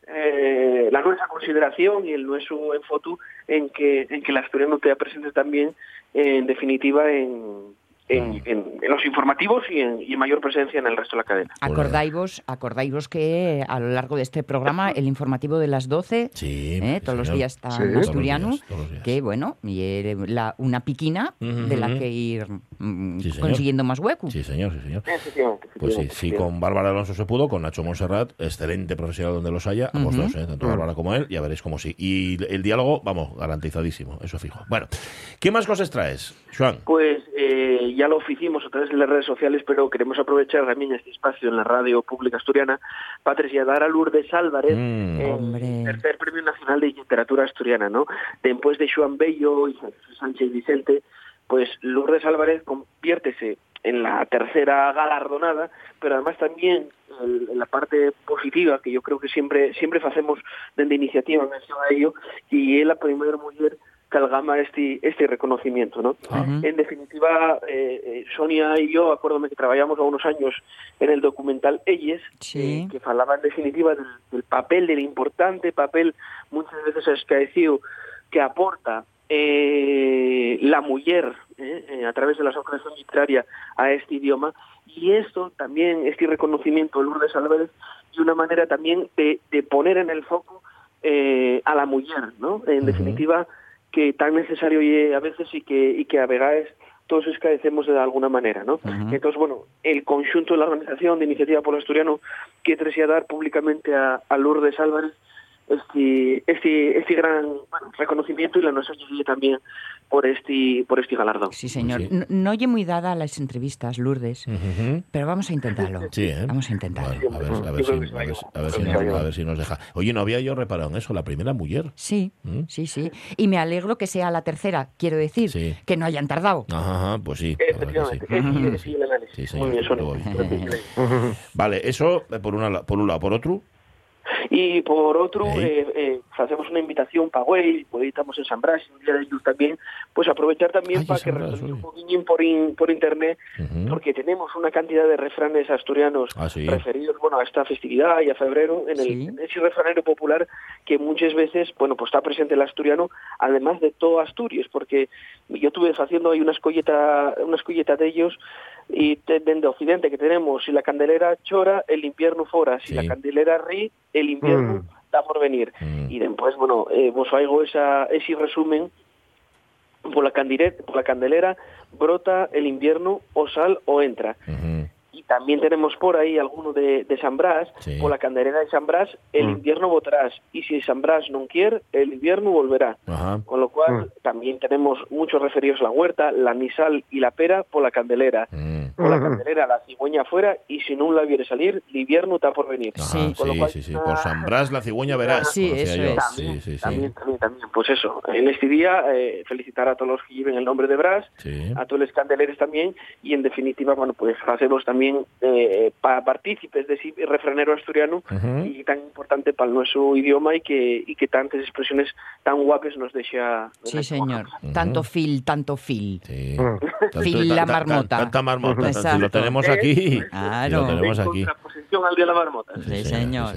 eh, la nuestra consideración y el nuestro enfoto en que, en que la historia no te presente también, en definitiva, en, en, en, los informativos y en, y mayor presencia en el resto de la cadena. Acordáis, acordáis que a lo largo de este programa el informativo de las 12, sí, ¿eh? todos los días está en asturiano, que bueno, y la, una piquina de la que ir mm, consiguiendo más hueco. Sí, señor, sí, señor. Pues sí, sí, con Bárbara Alonso se pudo, con Nacho Monserrat, excelente profesional donde los haya, ambos dos, ¿eh? tanto Bárbara como él, ya veréis cómo sí. Y el diálogo, vamos, garantizadísimo, eso fijo. Bueno, ¿qué más cosas traes, Juan? Pues eh, ya lo oficimos a través de las redes sociales, pero queremos aprovechar también este espacio en la radio pública asturiana para trasladar a Lourdes Álvarez mm. el tercer premio nacional de literatura asturiana, ¿no? Después de Joan Bello y Sánchez Vicente, pues Lourdes Álvarez conviértese en la tercera galardonada, pero además también en la parte positiva, que yo creo que siempre siempre hacemos desde iniciativa mención a ello, y es la primera mujer calgama este este reconocimiento, ¿no? En definitiva, eh, eh, Sonia y yo, acuérdame que trabajamos a unos años en el documental Elles, sí. eh, que falaba en definitiva del, del, papel, del importante papel, muchas veces escaecido, que aporta eh, la mujer eh, a través de la asociación literaria a este idioma, y esto también, este reconocimiento de Lourdes Álvarez, de una manera también de, de poner en el foco a la mujer, ¿no? En definitiva, que tan necesario y a veces y que y que a veces todos escaecemos de alguna manera, ¿no? Uh -huh. Entonces, bueno, el conjunto de la organización de Iniciativa por el Asturiano quiere trasladar públicamente a, a Lourdes Álvarez este, este, este gran bueno, reconocimiento y la nuestra también por este por este galardón. Sí, señor. Sí. No, no oye muy dada a las entrevistas, Lourdes, uh -huh. pero vamos a intentarlo. Sí, ¿eh? Vamos a intentarlo. Bueno, a, ver, si, nos, deja. Oye, ¿no había yo reparado en eso? La primera mujer. Sí, ¿Mm? sí, sí. Y me alegro que sea la tercera, quiero decir, sí. que no hayan tardado. Ajá, pues sí. Efectivamente. Sí. Sí, señor. Muy bien, Vale, eso eh, por, una, por un lado. Por otro... Y por otro, eh, eh, hacemos una invitación para Güell, pues estamos en San Bras, un día de ellos también, pues aprovechar también Ay, para que refresque un poquillo por, in, por internet, uh -huh. porque tenemos una cantidad de refranes asturianos ah, sí. referidos bueno, a esta festividad y a febrero, en, el, sí. en ese refranero popular que muchas veces bueno pues está presente el asturiano, además de todo Asturias, porque yo estuve haciendo ahí una escolleta, una escolleta de ellos y desde Occidente que tenemos, si la candelera chora, el invierno fora, si la candelera ri, el invierno mm. está por venir. Mm. Y después, bueno, eh, vos hago esa, ese resumen, por la, por la candelera brota el invierno o sal o entra. Uh -huh. Y también tenemos por ahí alguno de, de San Brás, Sí. por la candelera de San Brás, el Mm. invierno votarás, y si San Brás no quiere, el invierno volverá. Ajá. Con lo cual, Mm. también tenemos muchos referidos a la huerta, la misal y la pera por la candelera. Mm. Por la candelera, la cigüeña afuera, y si no la viere salir, el invierno está por venir. Ajá, Sí. Con lo sí, cual, sí, sí. ah, Por San Brás la cigüeña verás. Sí, conocía eso yo. es. También, Sí, sí, sí. también, también, también. Pues eso, en este día eh, felicitar a todos los que lleven el nombre de Brás, Sí. a todos los candeleres también, y en definitiva, bueno, pues hacemos también eh, pa- partícipes de ese refranero asturiano y tan importante para nuestro idioma y que, y que tantas expresiones tan guapas nos deja. Sí, señor. Tanto fil, tanto fil. Sí. Mm. Fil la marmota. Tanta marmota. Exacto. Si lo tenemos aquí. Claro. Lo tenemos en aquí. contraposición al día de la marmota. Sí, señor.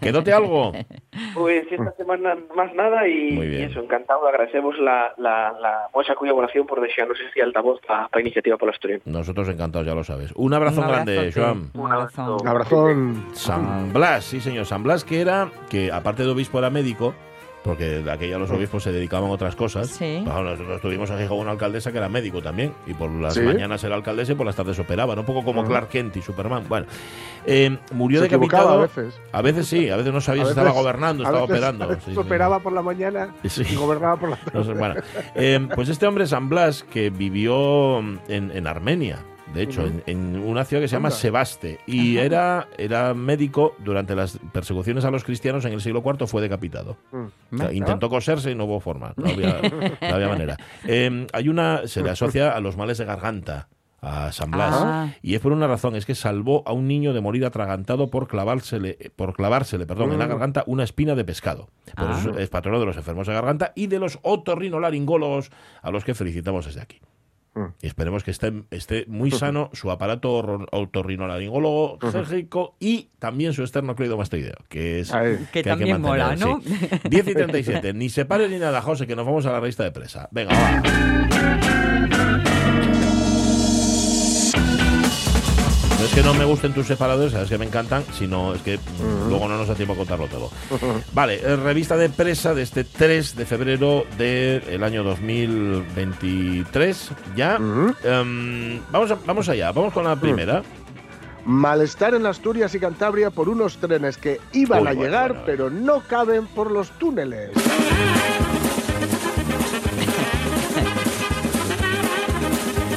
¿Quedóte algo? Pues esta semana más nada y, Muy bien. y eso, encantado, agradecemos la, la, la vuestra colaboración por desearnos este altavoz para Iniciativa por la Asturias. Nosotros encantados, ya lo sabes. Un abrazo Un grande. Joan. Un abrazo. Un abrazón. San Blas, sí señor, San Blas que era, que aparte de obispo era médico, porque de aquella los obispos se dedicaban a otras cosas. Sí. Bueno, nosotros tuvimos en Gijón una alcaldesa que era médico también, y por las ¿Sí? mañanas era alcaldesa y por las tardes operaba, ¿no? un poco como Ujú. Clark Kent y Superman. Bueno, eh, murió Se decapitado. a veces. A veces sí, a veces no sabía A si estaba gobernando, a estaba veces- operando. a veces Sí, sí, sí. operaba por la mañana Sí. y gobernaba por la tarde. No sé, bueno, eh, pues este hombre, San Blas, que vivió en, en Armenia, de hecho, en, en una ciudad que se llama Anda. Sebaste, y era, era médico durante las persecuciones a los cristianos en el siglo IV, fue decapitado. Mm. O sea, intentó coserse y no hubo forma, no había, no había manera. Eh, hay una, se le asocia a los males de garganta a San Blas. Ah. Y es por una razón, es que salvó a un niño de morir atragantado por clavársele, por clavársele perdón, en la Mm. garganta una espina de pescado. Por Ah. eso es patrono de los enfermos de garganta y de los otorrinolaringólogos a los que felicitamos desde aquí. Mm. Y esperemos que esté, esté muy sano su aparato otorrinolaringólogo gérgico y también su esternocleidomastoideo, que es. Que hay también mola, mantener, ¿no? sí. 10 y 37. Ni se pare ni nada, José, que nos vamos a la revista de presa. Venga, va. No es que no me gusten tus separadores, sabes que me encantan, sino es que mm, luego no nos da tiempo a contarlo todo. Vale, eh, revista de presa de este 3 de febrero del año 2023. Ya. Ujú. Em, vamos, a- vamos allá, vamos con la primera. Malestar en Asturias y Cantabria por unos trenes que iban Uy, a bueno, llegar, bueno. pero no caben por los túneles.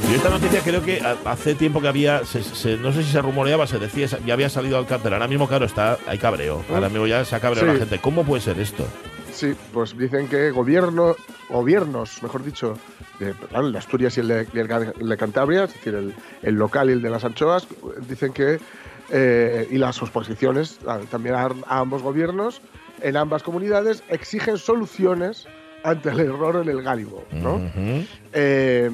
Yo esta noticia creo que hace tiempo que había, se- se- no sé si se rumoreaba, se decía, ya había salido al pero ahora mismo, claro, está, hay cabreo. Ahora mismo ya se ha cabreado Sí. la gente. ¿Cómo puede ser esto? Sí, pues dicen que gobierno, gobiernos, mejor dicho, de, claro, el de Asturias y el de, y el Cantabria, es decir, el, el local y el de las anchoas, dicen que, eh, y las oposiciones a- también a, a ambos gobiernos, en ambas comunidades, exigen soluciones ante el error en el gálibo, ¿no? Eh,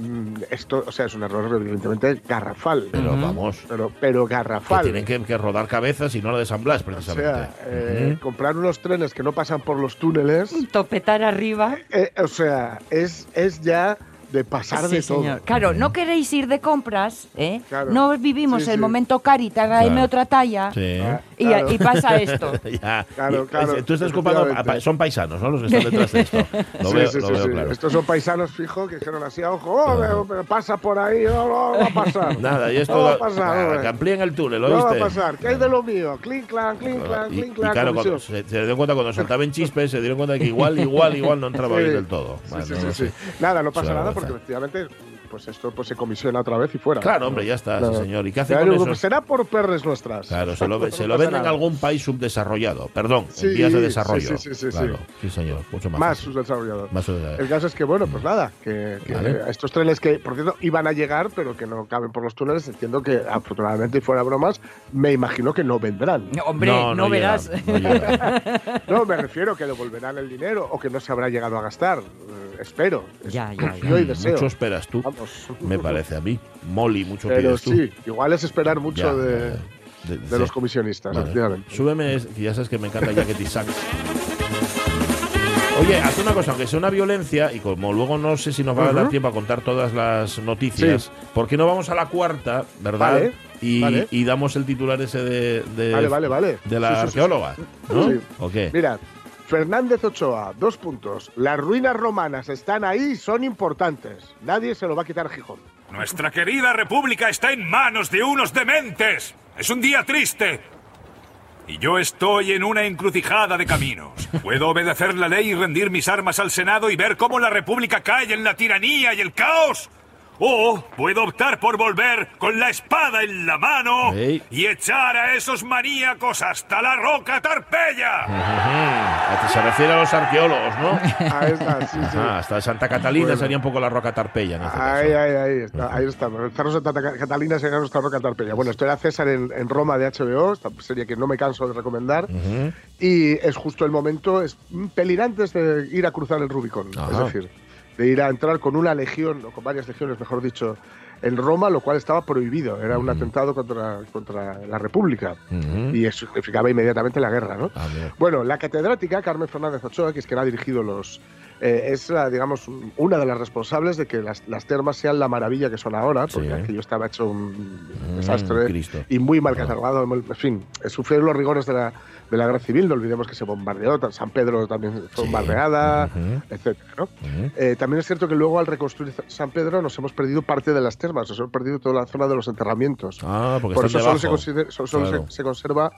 esto, o sea, es un error evidentemente garrafal, Pero vamos, pero, pero que garrafal. tienen que, que rodar cabezas y no la de San Blas, O precisamente. sea, eh, comprar unos trenes que no pasan por los túneles, Topetar arriba. eh, o sea, es, es ya de pasar Sí, de todo. Claro, no queréis ir de compras, ¿eh? Claro. No vivimos Sí, el sí. momento Carita, tráeme Claro. otra talla. Sí. Ah, Y, claro. y pasa esto. Ya. Claro, claro, Tú estás ocupado. efectivamente. Son paisanos, ¿no? Los que están detrás de esto. Lo Sí, veo, sí, lo sí, veo sí. claro. Estos son paisanos fijos que dijeron así a ojo, oh, Claro. pero pasa por ahí, no, no va a pasar. Nada, y esto no va a pasar, nada, que amplíen el túnel, ¿lo no va a viste? pasar. ¿Qué hay de lo mío? Clink, clan, clink, clan, Y, clink, y clan. claro, cuando se, se dieron cuenta cuando soltaban chispas, se dieron cuenta de que igual, igual, igual no entraba bien del todo. Sí, sí, no sí. Nada, no Es pasa nada. Efectivamente pues esto pues se comisiona otra vez y fuera. Claro, hombre, ya está, Claro. sí, señor. ¿Y qué hace Ya con eso? pues será por perres nuestras. Claro, se lo, No se lo venden en algún país subdesarrollado. Perdón, Sí, en vías de sí, desarrollo. sí, sí, sí, sí. Claro, sí, señor. Mucho más. Más subdesarrollado. El caso es que, bueno, pues nada, que, que Vale. estos trenes que, por cierto, iban a llegar, pero que no caben por los túneles, entiendo que, afortunadamente, y fuera bromas, me imagino que no vendrán. Hombre, no, verás. llegan, no llegan. No, me refiero que devolverán el dinero o que no se habrá llegado a gastar. Eh, espero. Es- Ya, ya, confío y Mm, deseo. Mucho esperas tú, Vamos. Me parece a mí. Molly, mucho Pero tú. sí, igual es esperar mucho Ya, de, de los comisionistas, Vale. efectivamente. Súbeme, ya sabes que me encanta Jacket Sacks. Oye, haz una cosa, aunque sea una violencia, y como luego no sé si nos va a dar tiempo a contar todas las noticias, Sí. ¿por qué no vamos a la cuarta, verdad? Vale, y, vale. y damos el titular ese de, de, Vale, la Sí, arqueóloga, ¿no? Sí. ¿O qué? Mira, Fernández Ochoa, dos puntos. Las ruinas romanas están ahí son importantes. Nadie se lo va a quitar a Gijón. Nuestra querida república está en manos de unos dementes. Es un día triste. Y yo estoy en una encrucijada de caminos. Puedo obedecer la ley y rendir mis armas al Senado y ver cómo la república cae en la tiranía y el caos. O puedo optar por volver con la espada en la mano Ey. y echar a esos maníacos hasta la roca Tarpeya. Se refiere a los arqueólogos, ¿no? Ahí está, sí, sí. Ajá, hasta Santa Catalina Bueno. sería un poco la roca Tarpeya. En este Ahí, caso. ahí, ahí está, ahí está. Cerro Santa Ca- Catalina se nuestra roca Tarpeya. Bueno, esto era César en, en Roma de HBO, esta serie que no me canso de recomendar. Ujú. Y es justo el momento, es pelín antes de ir a cruzar el Rubicón. Ajá. Es decir, de ir a entrar con una legión, o con varias legiones, mejor dicho, en Roma, lo cual estaba prohibido. Era un atentado contra, contra la República. Y eso significaba inmediatamente la guerra, ¿no? Bueno, la catedrática Carmen Fernández Ochoa, que es quien ha dirigido los. Eh, es, la, digamos, una de las responsables de que las, las termas sean la maravilla que son ahora, porque Sí. aquello estaba hecho un Mm, desastre Cristo. y muy mal catalogado. muy- En fin, eh, sufrieron los rigores de la, de la guerra civil. No olvidemos que se bombardeó, San Pedro también fue Sí. bombardeada, Ujú. etcétera, ¿no? Ujú. Eh, también es cierto que luego al reconstruir San Pedro nos hemos perdido parte de las termas, nos hemos perdido toda la zona de los enterramientos. Ah, porque Por eso solo, se, consider- solo Claro. se, se conserva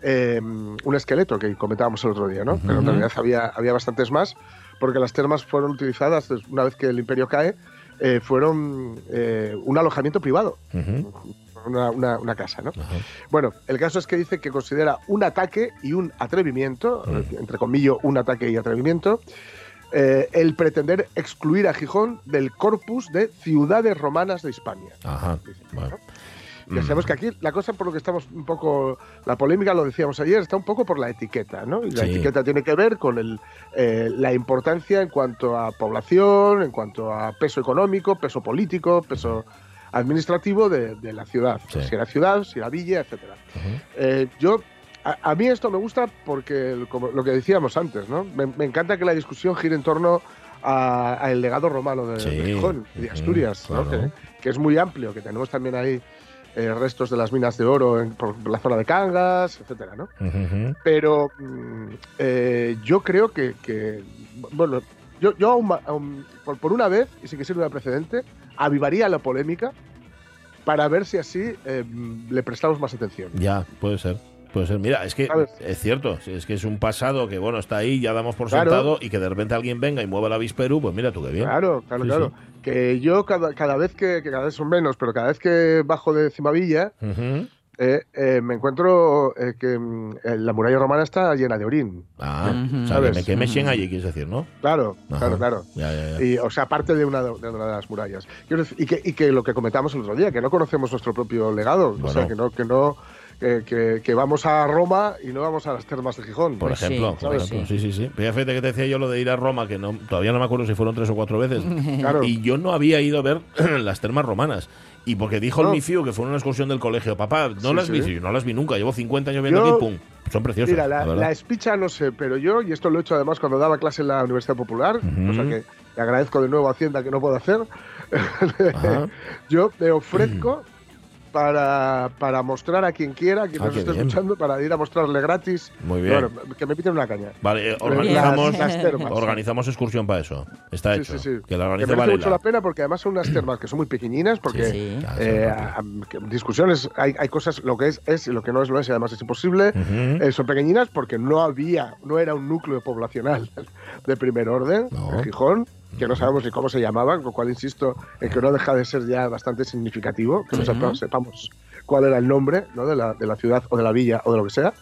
eh, un esqueleto que comentábamos el otro día, ¿no? Pero en realidad había, había bastantes más, porque las termas fueron utilizadas una vez que el imperio cae, eh, fueron eh, un alojamiento privado, una, una- una casa, ¿no? Ajá. Bueno, el caso es que dice que considera un ataque y un atrevimiento, Mm. entre comillas, un ataque y atrevimiento, eh, el pretender excluir a Gijón del corpus de ciudades romanas de Hispania. Ajá. Dice, Bueno. ¿no? Ya sabemos que aquí la cosa por lo que estamos un poco, la polémica lo decíamos ayer, está un poco por la etiqueta, ¿no? Y la Sí. etiqueta tiene que ver con el, eh, la importancia en cuanto a población, en cuanto a peso económico, peso político, peso administrativo de, de la ciudad. Sí. Si era ciudad, si era villa, etcétera. Eh, yo, a, a mí esto me gusta porque, como lo que decíamos antes, ¿no? Me, me encanta que la discusión gire en torno a- al legado romano de, Sí. de Gijón y de Ujú, Asturias, ¿no? claro. que, que es muy amplio, que tenemos también ahí eh, restos de las minas de oro en, por la zona de Cangas, etcétera, ¿no? Pero mm, eh, yo creo que, que, bueno, yo, yo aún ma- aún, por, por una vez, y sin que sirva de precedente, avivaría la polémica para ver si así eh, le prestamos más atención. Ya, puede ser. Puede ser. Mira, es que ¿Sabes? es cierto, es que es un pasado que, bueno, está ahí, ya damos por Claro. sentado y que de repente alguien venga y mueva la visperu, pues mira tú qué bien. Claro, claro, Sí, claro. Que yo cada, cada vez que, que cada vez son menos, pero cada vez que bajo de Cimavilla, eh, eh, me encuentro eh, que mm, eh, la muralla romana está llena de orín. Ah, ¿Sabes? que me, que me allí, quieres decir, ¿no? Claro, Ajá. claro, claro. Ya, ya, ya. Y, o sea, parte de una de, de una de las murallas. Y, que, y que lo que comentamos el otro día, que no conocemos nuestro propio legado. O sea, que no, que no, que, que- que vamos a Roma y no vamos a las termas de Gijón. Por Pues sí, ejemplo, por ejemplo. Sí, sí, sí. Fíjate que te decía yo lo de ir a Roma, que no, todavía no me acuerdo si fueron tres o cuatro veces. Claro. Y yo no había ido a ver las termas romanas. Y porque dijo el No. mi fío que fue una excursión del colegio, papá, no Sí, las vi, sí. Sí, no las vi nunca, llevo 50 años viendo Yo- aquí, pum, son preciosas. Mira, la, la la espicha no sé, pero yo, y esto lo he hecho además cuando daba clase en la Universidad Popular, Ujú. cosa que le agradezco de nuevo a Hacienda que no puedo hacer, yo me ofrezco para, para mostrar a quien quiera, que Ah, nos esté bien. escuchando, para ir a mostrarle gratis. Muy bien. Bueno, que me piten una caña. Vale, organizamos, Las- las termas. organizamos excursión para eso. Está Sí, hecho. sí, sí. Que la Que organice merece mucho la pena porque además son unas termas que son muy pequeñinas, porque Sí, sí. Ya, eh, a- que discusiones, hay, hay cosas, lo que es es y lo que no es lo es, y además es imposible. Eh, son pequeñinas porque no había, no era un núcleo poblacional de primer orden, No. en Gijón, que no sabemos ni cómo se llamaba, con lo cual insisto en que no deja de ser ya bastante significativo, que no Sí. sepa- sepamos cuál era el nombre ¿no? de, la, de la ciudad o de la villa o de lo que sea.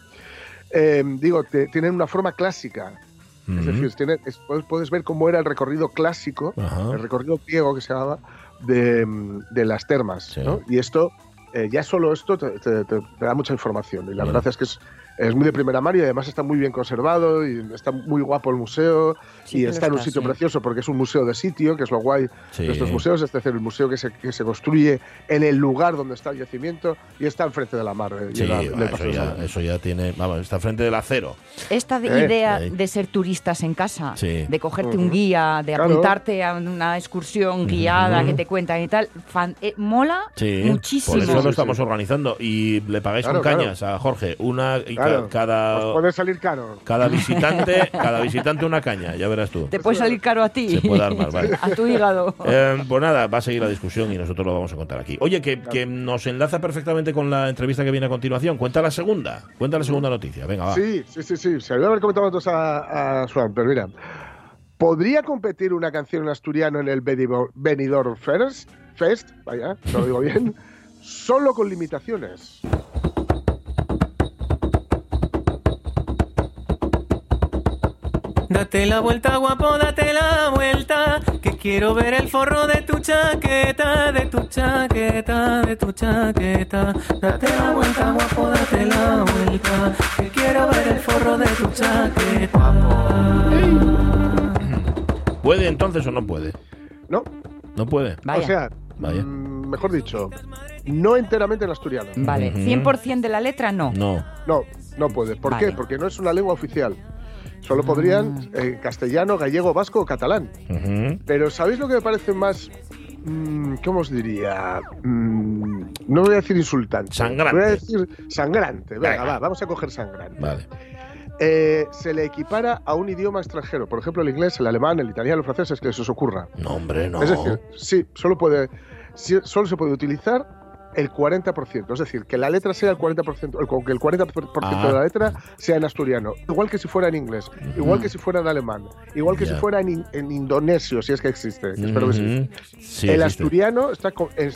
Eh, digo, te- tienen una forma clásica, es Ujú. decir, tiene- es- puedes, puedes ver cómo era el recorrido clásico, Ajá. el recorrido griego que se llamaba, de, mm, de las termas. Sí. ¿no? Y esto, eh, ya solo esto te, te- te- da mucha información. Y la verdad es que es, es muy de primera mano y además está muy bien conservado y está muy guapo el museo Sí y está en un sitio sí. precioso porque es un museo de sitio, que es lo guay Sí. de estos museos, es decir, el museo que se, que se construye en el lugar donde está el yacimiento y está enfrente de la mar. eh, y Sí, en la- va, del eso, ya, eso ya tiene. Vamos, está frente del acero. Esta de- Eh, idea eh. de ser turistas en casa, Sí. de cogerte un guía, de Claro. apuntarte a una excursión guiada que te cuentan y tal, fan- eh, mola Sí, muchísimo. por eso Sí, lo sí, estamos organizando. Y le pagáis Claro, con cañas a Jorge una Claro. Cada, os puede salir caro. cada visitante, cada visitante una caña, ya verás tú. Te puede salir caro a ti. Se puede armar, vale. A tu hígado. Eh, pues nada, va a seguir la discusión y nosotros lo vamos a contar aquí. Oye, que, que nos enlaza perfectamente con la entrevista que viene a continuación. Cuenta la segunda, cuenta la segunda noticia. Venga, va. Sí, sí, sí, sí. Se había haber comentado antes a, a Swan, pero mira. ¿Podría competir una canción en asturiano en el Benidorm Benidorm Fest? Fest, vaya, no lo digo bien, solo con limitaciones. Date la vuelta, guapo, date la vuelta. Que quiero ver el forro de tu chaqueta, de tu chaqueta, de tu chaqueta. Date la vuelta, guapo, date la vuelta. Que quiero ver el forro de tu chaqueta. ¿Puede entonces o no puede? ¿No? No puede. Vaya. O sea, Vaya. mm, mejor dicho, no enteramente en asturiano. Vale, Ujú. 100% de la letra no. No. No, no puede. ¿Por Vale. qué? Porque no es una lengua oficial. Solo podrían eh, castellano, gallego, vasco o catalán. Pero ¿sabéis lo que me parece más... mm, ¿Cómo os diría? Mm, no voy a decir insultante. Sangrante. Voy a decir sangrante. Venga, Venga. va, vamos a coger sangrante. Vale. Eh, se le equipara a un idioma extranjero. Por ejemplo, el inglés, el alemán, el italiano, el francés, es que se os ocurra. No, hombre, no. Es decir, sí, solo, puede, sí, solo se puede utilizar el 40%. Es decir, que la letra sea el 40%, el- que el 40% Ah. de la letra sea en asturiano. Igual que si fuera en inglés, igual que si fuera en alemán, igual que Ya. si fuera en, en indonesio, si es que existe. que Espero que sí. Sí, el existe. asturiano está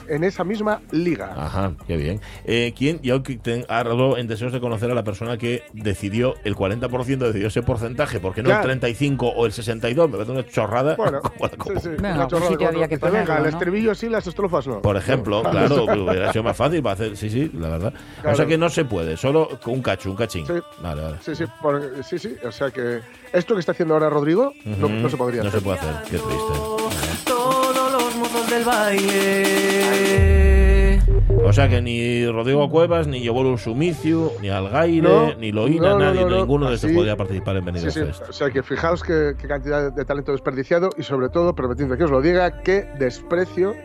en esa misma liga. Ajá, qué bien. Eh, ¿Quién? Yo ardo en deseos de conocer a la persona que decidió el 40%, decidió ese porcentaje, porque no el Claro. 35 o el 62, me parece una chorrada. Bueno, como la sí, sí, una pues chorrada sí que había que cuatro. Venga, ponerlo, el ¿no? estribillo sí, las estrofas no. Por ejemplo, claro, hubiera sido más fácil para hacer. Sí, sí, la verdad. O Claro. sea que no se puede, solo con un cacho, un cachín. Sí. Vale, vale. Sí, sí, por- sí, sí. O sea que esto que está haciendo ahora Rodrigo no, Ujú. no se podría No hacer. se puede hacer, qué triste. Todos los mozos del baile. O sea que ni Rodrigo Cuevas, ni Yobolu Sumicio, ni Algaire, No, ni Loína, no, no, nadie, no, no. ninguno de estos podía participar en Benidorm Sí, sí. Fest. O sea que fijaos qué, cantidad de talento desperdiciado y sobre todo, permitidme que os lo diga, qué desprecio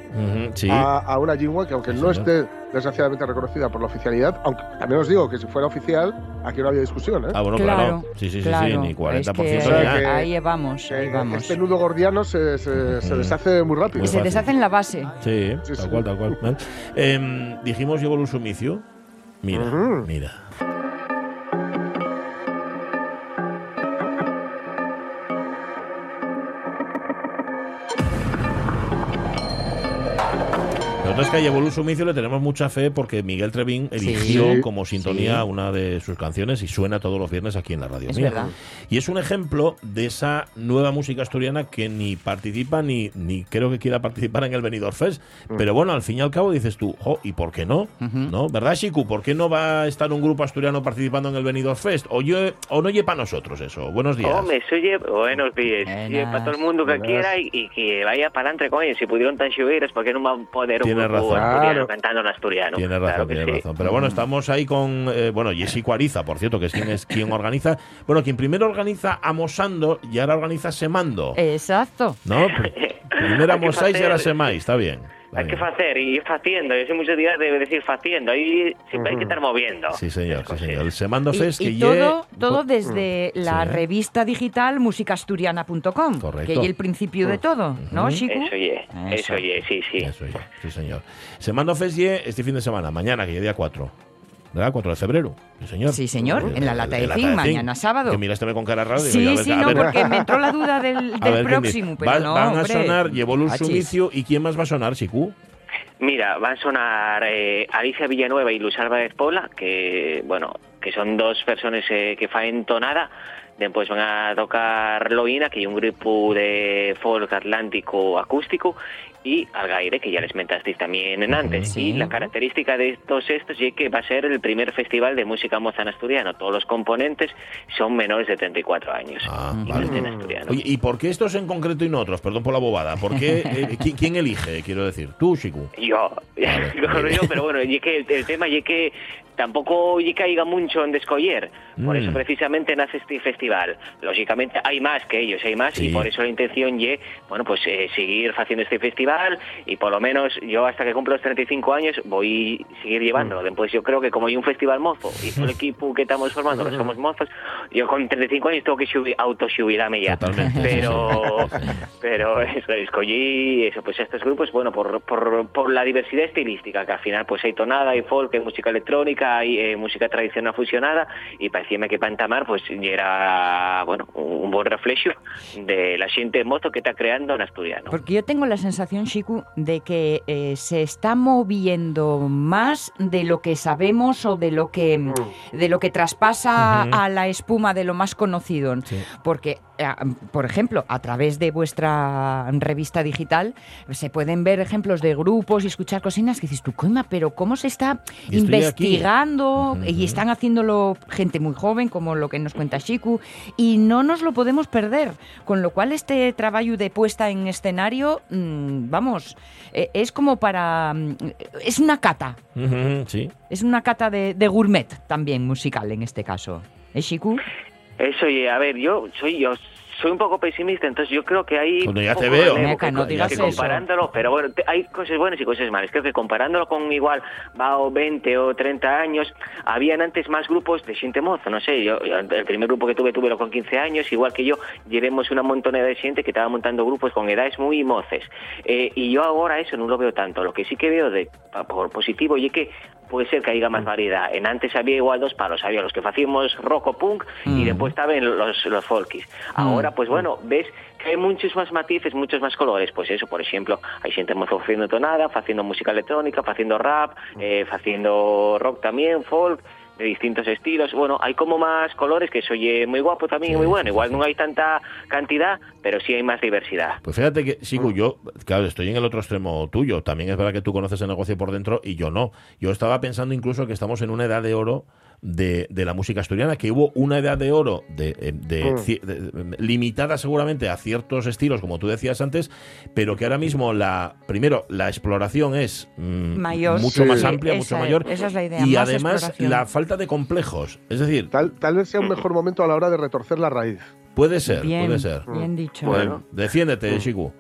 sí. a, a una Jinwa que aunque no esté desgraciadamente reconocida por la oficialidad, aunque también os digo que si fuera oficial, aquí no había discusión, ¿eh? Ah, bueno, claro. Claro, Sí, sí, sí, claro. sí, ni 40% Es que ni O sea nada. que- ahí vamos, ahí Que vamos. Este nudo gordiano se, se- deshace muy rápido. Y se deshace en la base. Sí, Sí, tal sí. cual, tal cual. ¿vale? Em, dijimos Yobolu Sumicio. Mira, mira. Nosotros que a Yebolu Sumicio le tenemos mucha fe porque Miguel Trevín eligió Sí, como sintonía sí. una de sus canciones y suena todos los viernes aquí en la radio Es mía. verdad. Y es un ejemplo de esa nueva música asturiana que ni participa ni, ni creo que quiera participar en el Benidorm Fest. Mm. Pero bueno, al fin y al cabo dices tú, jo, ¿y por qué no? ¿No? ¿Verdad, Shiku? ¿Por qué no va a estar un grupo asturiano participando en el Benidorm Fest? O, yo, o no lleva para nosotros eso. Buenos días. Hombre, soy buenos días. Sí, para todo el mundo que Buenas. quiera y, y que vaya para adelante, coño. Si pudieron tan subir, ¿por qué no van a poder un Grupo razón. Claro. cantando en asturiano? Claro razón, que tienes sí. razón. Pero bueno, estamos ahí con, eh, bueno, Jessy Cuariza, por cierto, que es quien, es quien organiza. Bueno, quien primero organiza Amosando y ahora organiza Semando. Exacto. ¿No? Primero amosáis y ahora semáis, está bien. Está Hay que hacer y ir haciendo. Yo soy muchos días de decir haciendo. Ahí siempre hay que estar moviendo. Sí, señor, sí, señor. El Semando Y, Fest y que todo, lle- todo desde la Sí. revista digital musicasturiana.com, Correcto. que es el principio de todo, ¿no, Chico? Eso ye, eso ye, sí, sí. Eso ya, sí, señor. Semando Fest lle este fin de semana, mañana, que ya día 4. ¿Verdad? 4 de febrero. Sí, señor. Sí, señor, en la lata de zinc, mañana sábado. Que miraste con cara rara. digo, Sí, sí, a no, ver- porque me entró la duda del, próximo, pero Va- no, Van a sonar Yevolus Achis. Sumicio. ¿Y quién más va a sonar, Siku? Mira, van a sonar eh, Alicia Villanueva y Luis Álvarez Pola, que, bueno, que son dos personas eh, que faen tonada. Después van a tocar Loina, que es un grupo de folk atlántico acústico, y Algaire, que ya les mentasteis también en antes. Sí. Y la característica de todos estos es que va a ser el primer festival de música moza en asturiano. Todos los componentes son menores de 34 años. Ah, Y vale. no. Oye, ¿y por qué estos en concreto y no otros? Perdón por la bobada. ¿Por qué? eh, ¿qui- ¿Quién elige, quiero decir? ¿Tú, Siku? Yo, Vale, yo, pero bueno, y que el, el tema y que tampouco lle caiga mucho en descoller. Por Mm. eso precisamente nace este festival. Lógicamente hay más que ellos, hay más, Sí. y por eso la intención ye, bueno, pues eh, seguir haciendo este festival y por lo menos yo hasta que cumplo los 35 años voy a seguir llevándolo. Después yo creo que como hay un festival mozo y todo el equipo que estamos formando no somos mozos, yo con 35 años tengo que xubi- autoxubilarme ya. Totalmente. Pero, pero eso, escogí eso, pues estos grupos, bueno, por, por, por la diversidad estilística, que al final pues hay tonada, hay folk, hay música electrónica, hay eh, música tradicional fusionada, y parecíame que Pantamar pues ya era, bueno, un buen reflejo de la xente mozo que está creando en asturiano. Porque yo tengo la sensación, Shiku, de que eh, se está moviendo más de lo que sabemos o de lo que de lo que traspasa a la espuma de lo más conocido. Sí. Porque, eh, por ejemplo, a través de vuestra revista digital se pueden ver ejemplos de grupos y escuchar cocinas que dices tú, coima, pero ¿cómo se está Y estoy aquí". investigando? Ujú. Y están haciéndolo gente muy joven, como lo que nos cuenta Shiku, y no nos lo podemos perder. Con lo cual, este trabajo de puesta en escenario, mm, vamos, eh, es como para. mm, Es una cata. Sí. Es una cata de, de gourmet también musical en este caso. ¿Eh, Shiku? Eso, y a ver, yo soy yo soy un poco pesimista, entonces yo creo que hay Bueno, ya un te veo. que, no que digas eso. comparándolo, pero bueno, te- hay cosas buenas y cosas malas. Creo que comparándolo con igual va o 20 o 30 años, habían antes más grupos de xente mozo, no sé, yo, yo el primer grupo que tuve tuve con 15 años, igual que yo, llevemos una montonera de xente que estaba montando grupos con edades muy moces. Eh, y yo ahora eso no lo veo tanto, lo que sí que veo de por positivo y que puede ser que haya más variedad. En antes había igual dos palos, había los que hacíamos rock o punk y Mm. después estaban los, los folkies. Ahora, pues bueno, ves que hay muchos más matices, muchos más colores. Pues eso, por ejemplo, hay gente haciendo tonada, haciendo música electrónica, haciendo rap, eh, haciendo rock también, folk de distintos estilos. Bueno, hay como más colores que soy muy guapo también muy bueno. Igual no hay tanta cantidad, pero sí hay más diversidad. Pues fíjate que, Sigu, yo, claro, estoy en el otro extremo tuyo. También es verdad que tú conoces el negocio por dentro y yo no. Yo estaba pensando incluso que estamos en una edad de oro de, de la música asturiana, que hubo una edad de oro de, eh, de- Mm. de- de- limitada seguramente a ciertos estilos, como tú decías antes, pero que ahora mismo la primero la exploración es mm, Mayor. mucho Sí. más amplia, Esa mucho mayor. esa es la idea, y más además la falta de complejos. Es decir, Tal, tal vez sea un mejor momento a la hora de retorcer la raíz. puede ser, Bien, puede ser. bien dicho. Bueno. Defiéndete, Shiku.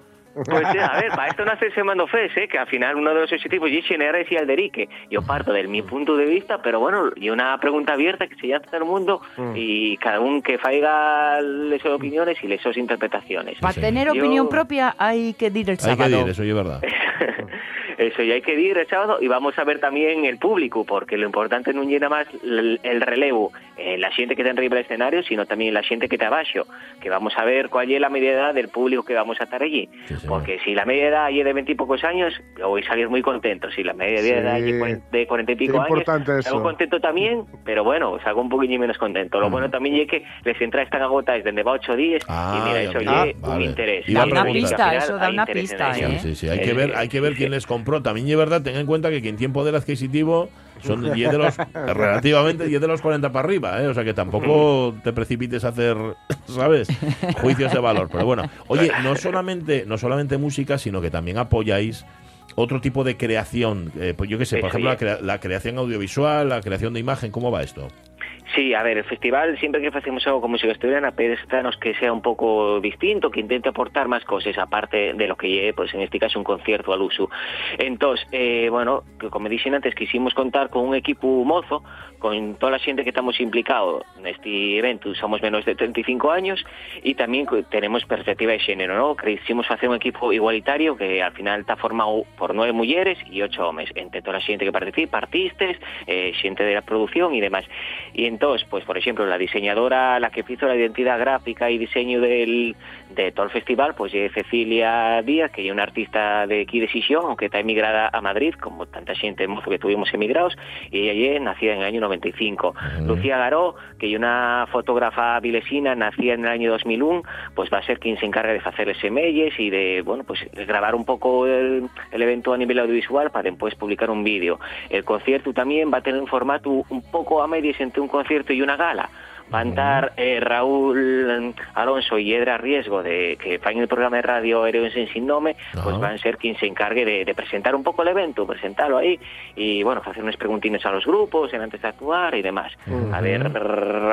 Pues sí, a ver, para esto no hacerse mando fes, ¿eh? que al final uno de los objetivos es generar ese alderique. Yo parto de mi punto de vista, pero bueno, y una pregunta abierta que se llama todo el mundo y cada uno que faiga sus opiniones y sus interpretaciones. Para sí. tener Yo- opinión propia hay que ir el Hay que sábado. decir, eso es verdad. Eso, y hay que ir el sábado y vamos a ver también el público, porque lo importante no llena más el, el relevo, eh, la gente que está en arriba del escenario, sino también la gente que está abajo, que vamos a ver cuál es la media edad del público que vamos a estar allí. Sí, porque si la media edad es de 20 y pocos años, yo voy a salir muy contento. Si la media Sí. edad es de 40 y pico años, salgo contento también, pero bueno, salgo un poquillo menos contento. Lo bueno también es que les entradas están agotadas desde va 8 días Ah, y mira, eso Ah, es un vale. interés. Iba a Da una pista, eso da una interés pista. ¿eh? Sí, sí, hay Eh, que ver, hay que ver quién sí. les compró. También es verdad, tenga en cuenta que quien tiene poder adquisitivo son 10 de los relativamente 10 de los 40 para arriba, ¿eh? o sea que tampoco te precipites a hacer, ¿sabes? Juicios de valor, pero bueno, oye, no solamente no solamente música, sino que también apoyáis otro tipo de creación, eh, pues yo qué sé, por ejemplo, la, crea- la creación audiovisual, la creación de imagen, ¿cómo va esto? Sí, a ver, el festival siempre que hacemos algo con música asturiana, pedestanos que sea un poco distinto, que intente aportar más cosas aparte de lo que lleve, pues en este caso un concierto al uso. Entonces, eh, bueno, como dije antes, quisimos contar con un equipo mozo, con toda la gente que estamos implicados en este evento, somos menos de 35 años y también tenemos perspectiva de género, ¿no? Quisimos hacer un equipo igualitario que al final está formado por nueve mujeres y ocho hombres, entre toda la gente que participa, artistas, eh, gente de la producción y demás. Y pues por ejemplo, la diseñadora, la que hizo la identidad gráfica y diseño del, de todo el festival, pues es Cecilia Díaz, que es una artista de aquí de Sisión, aunque está emigrada a Madrid, como tanta gente mozo que tuvimos emigrados, y ella es nacida en el año 95. Lucía Garó, que es una fotógrafa vilesina, nacida en el año 2001, pues va a ser quien se encarga de hacer semelles y de, bueno, pues grabar un poco el, el evento a nivel audiovisual para después publicar un vídeo. El concierto también va a tener un formato un poco a medias entre un concierto y una gala van a estar eh, Raúl Alonso y Edra Riesgo, de que en el programa de radio Héroes en Sin Nome, pues van a ser quien se encargue de, de presentar un poco el evento, presentarlo ahí y, bueno, hacer unas preguntines a los grupos en antes de actuar y demás. A ver,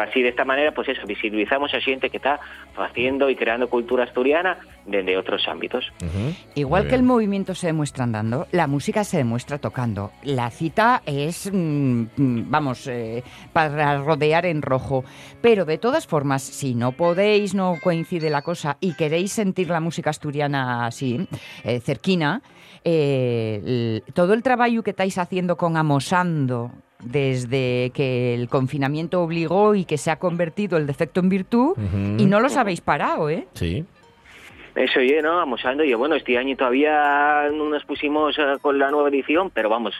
así de esta manera, pues eso, visibilizamos a gente que está haciendo y creando cultura asturiana desde otros ámbitos. Igual que el movimiento se demuestra andando, la música se demuestra tocando. La cita es, mm, mm, vamos, eh, para rodear en rojo. Pero de todas formas, si no podéis, no coincide la cosa y queréis sentir la música asturiana así, eh, cerquina, eh, el- todo el trabajo que estáis haciendo con Amosando desde que el confinamiento obligó y que se ha convertido el defecto en virtud, y no los habéis parado, ¿eh? Sí. Eso, oye, ¿no? Amosando, y bueno, este año todavía no nos pusimos eh, con la nueva edición, pero vamos,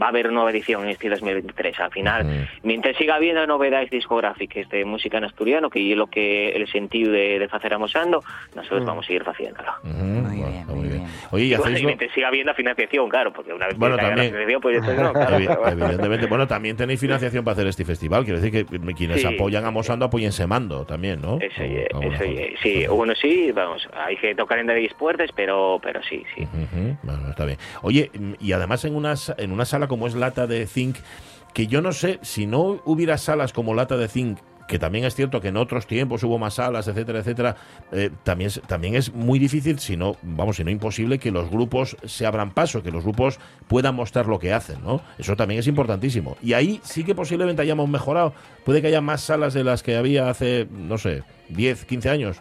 va a haber nueva edición en este 2023. Al final, Ujú. mientras siga habiendo novedades discográficas de música en asturiano, que es lo que el sentido de, de hacer Amosando, nosotros vamos a seguir haciéndolo. Ujú. Muy Bueno, bien, está muy bien. Oye, y bueno, hacéis mientras siga habiendo financiación, claro, porque una vez Bueno, que también. la financiación, pues entonces no, claro, Evi- claro. Evidentemente. Bueno, también tenéis financiación para hacer este festival. Quiero decir que quienes Sí. apoyan a Mosando apoyen Semando también, ¿no? Eso, O- eso, sí, bueno, sí, vamos, hay que tocar en de puertas, pero, pero sí, sí. Bueno, está bien. Oye, y además en una, en una sala como es Lata de Zinc, que yo no sé, si no hubiera salas como Lata de Zinc, que también es cierto que en otros tiempos hubo más salas, etcétera, etcétera, eh, también, es- también es muy difícil, si no, vamos, si no imposible, que los grupos se abran paso, que los grupos puedan mostrar lo que hacen, ¿no? Eso también es importantísimo. Y ahí sí que posiblemente hayamos mejorado. Puede que haya más salas de las que había hace, no sé, 10, 15 años.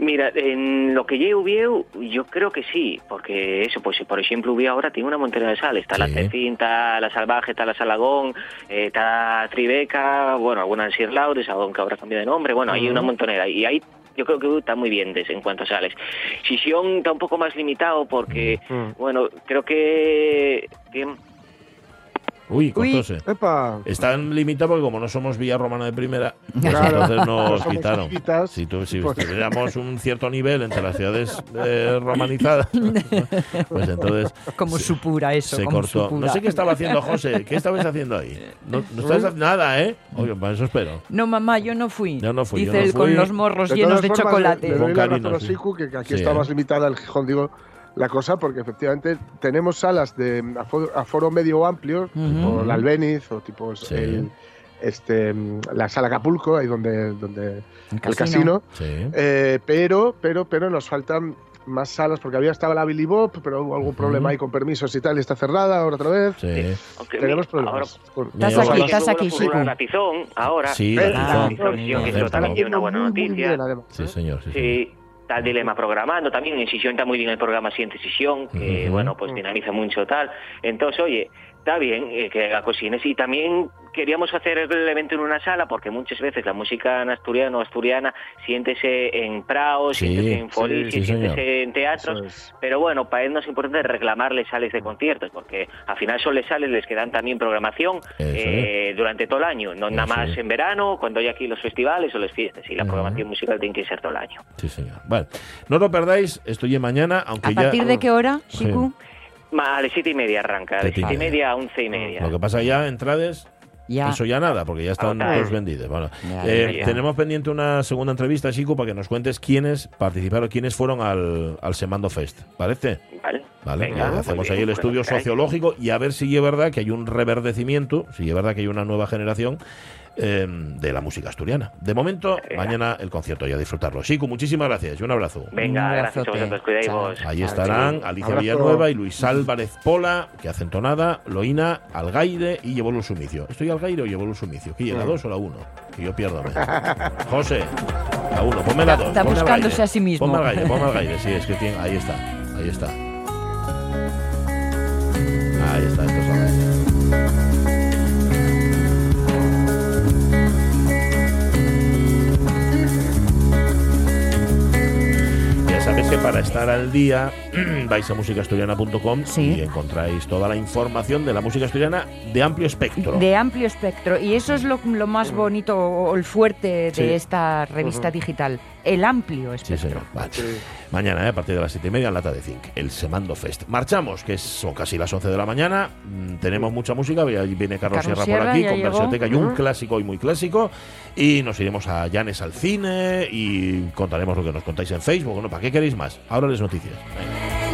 Mira, en lo que yo Ubieu, yo creo que sí, porque eso, pues por ejemplo, Ubieu ahora tiene una montera de sales, está la Sí. Cecín, está la Salvaje, está la Salagón, eh, está Tribeca, bueno, algunas Sir Laures, aunque ahora cambiado de nombre, bueno, hay una montonera, y ahí yo creo que está muy bien en cuanto a sales. Sisión está un poco más limitado porque, bueno, creo que... que- Uy, Uy. cortóse. ¡Epa! Están limitados porque como no somos Villa Romana de primera, pues Claro. entonces No nos somos quitaron. chiquitas, Si, tu- si pues- tuviéramos un cierto nivel entre las ciudades eh, romanizadas, pues entonces Como se- su pura eso, se como cortó. su pura. No sé qué estaba haciendo José. ¿Qué estabais haciendo ahí? No, no estabais haciendo nada, ¿eh? Oye, para eso espero. No, mamá, yo no fui. Yo no fui, yo Dice no él con fui. los morros De llenos de formas, chocolate. Le, le Con doy la razón a sí. Siku, que aquí Sí, está ¿eh? limitada el Gijón, digo, la cosa, porque efectivamente tenemos salas de aforo, aforo medio amplio, tipo la Albeniz o tipo Sí. el, este, la sala Acapulco, ahí donde, donde el casino. casino, Sí. Eh, pero, pero, pero nos faltan más salas, porque había estaba la Billy Bob, pero hubo algún problema ahí con permisos y tal, y está cerrada ahora otra vez. Sí. Tenemos problemas. con- Estás aquí, ahora- estás aquí, una Tizón, ahora. Sí, la Tizón. Tizón, que también una buena noticia. bien, además, Sí, ¿eh? señor. Sí, señor. Sí, el dilema programando también. En Sisión está muy bien el programa Siente Sisión, que bueno, pues dinamiza mucho tal. Entonces, oye, está bien eh, que haga cocines. Y también queríamos hacer el evento en una sala, porque muchas veces la música en asturiano o asturiana siéntese en praos, Sí, siéntese en sí, folies, sí, señor. siéntese en teatros. Es. Pero bueno, para él no es importante reclamarle sales de conciertos, porque al final son les sales les que dan también programación eh, durante todo el año, no nada Eso más es. en verano, cuando hay aquí los festivales o las fiestas, y la programación musical tiene que ser todo el año. Sí, señor. Bueno, no lo perdáis, estoy en mañana, aunque ¿A ya... partir de qué hora, Shiku? A las siete y media arranca, de Siete y siete y media. a once y media. Lo que pasa ya, entrades, Ya. eso ya nada, porque ya están Ah, todos vendidos. Bueno, Ya, eh, ya. tenemos pendiente una segunda entrevista, Chico, para que nos cuentes quiénes participaron, quiénes fueron al, al Semando Fest. ¿Parece? Vale, Vale, Venga, muy hacemos bien, ahí el estudio sociológico y a ver si es verdad que hay un reverdecimiento, si es verdad que hay una nueva generación eh, de la música asturiana. De momento, Venga. mañana el concierto y a disfrutarlo. Chico, muchísimas gracias y un abrazo. Venga, Un gracias a vosotros, cuidáis Chao. vos. Ahí estarán. Alicia. Villanueva y Luis Álvarez Pola, que hacen tonada, Loína, Algaide y llevó el sumicio. ¿Estoy Algaide o llevó el sumicio? ¿Qué la 2 o la 1? Que yo pierdo. José, la 1, ponme la 2. Está buscándose a sí mismo. Ponme Algaide, ponme Algaide, sí, es que tiene, ahí está, ahí está. Ahí está, que para estar al día vais a musicaasturiana.com Sí. y encontráis toda la información de la música asturiana de amplio espectro. De amplio espectro. Y eso es lo, lo más bonito o el fuerte de Sí. esta revista digital. El amplio Sí, espectro. señor. Vale. Mañana, ¿eh? a partir de las siete y media, en Lata de Zinc, el Semando Fest. Marchamos, que son casi las 11 de la mañana. Mm, tenemos mucha música. Viene Carlos, Carlos Sierra, Sierra, por aquí con. Versioteca y un clásico y muy clásico. Y nos iremos a Llanes al cine y contaremos lo que nos contáis en Facebook. Bueno, ¿para qué queréis más? Ahora les noticias. Venga.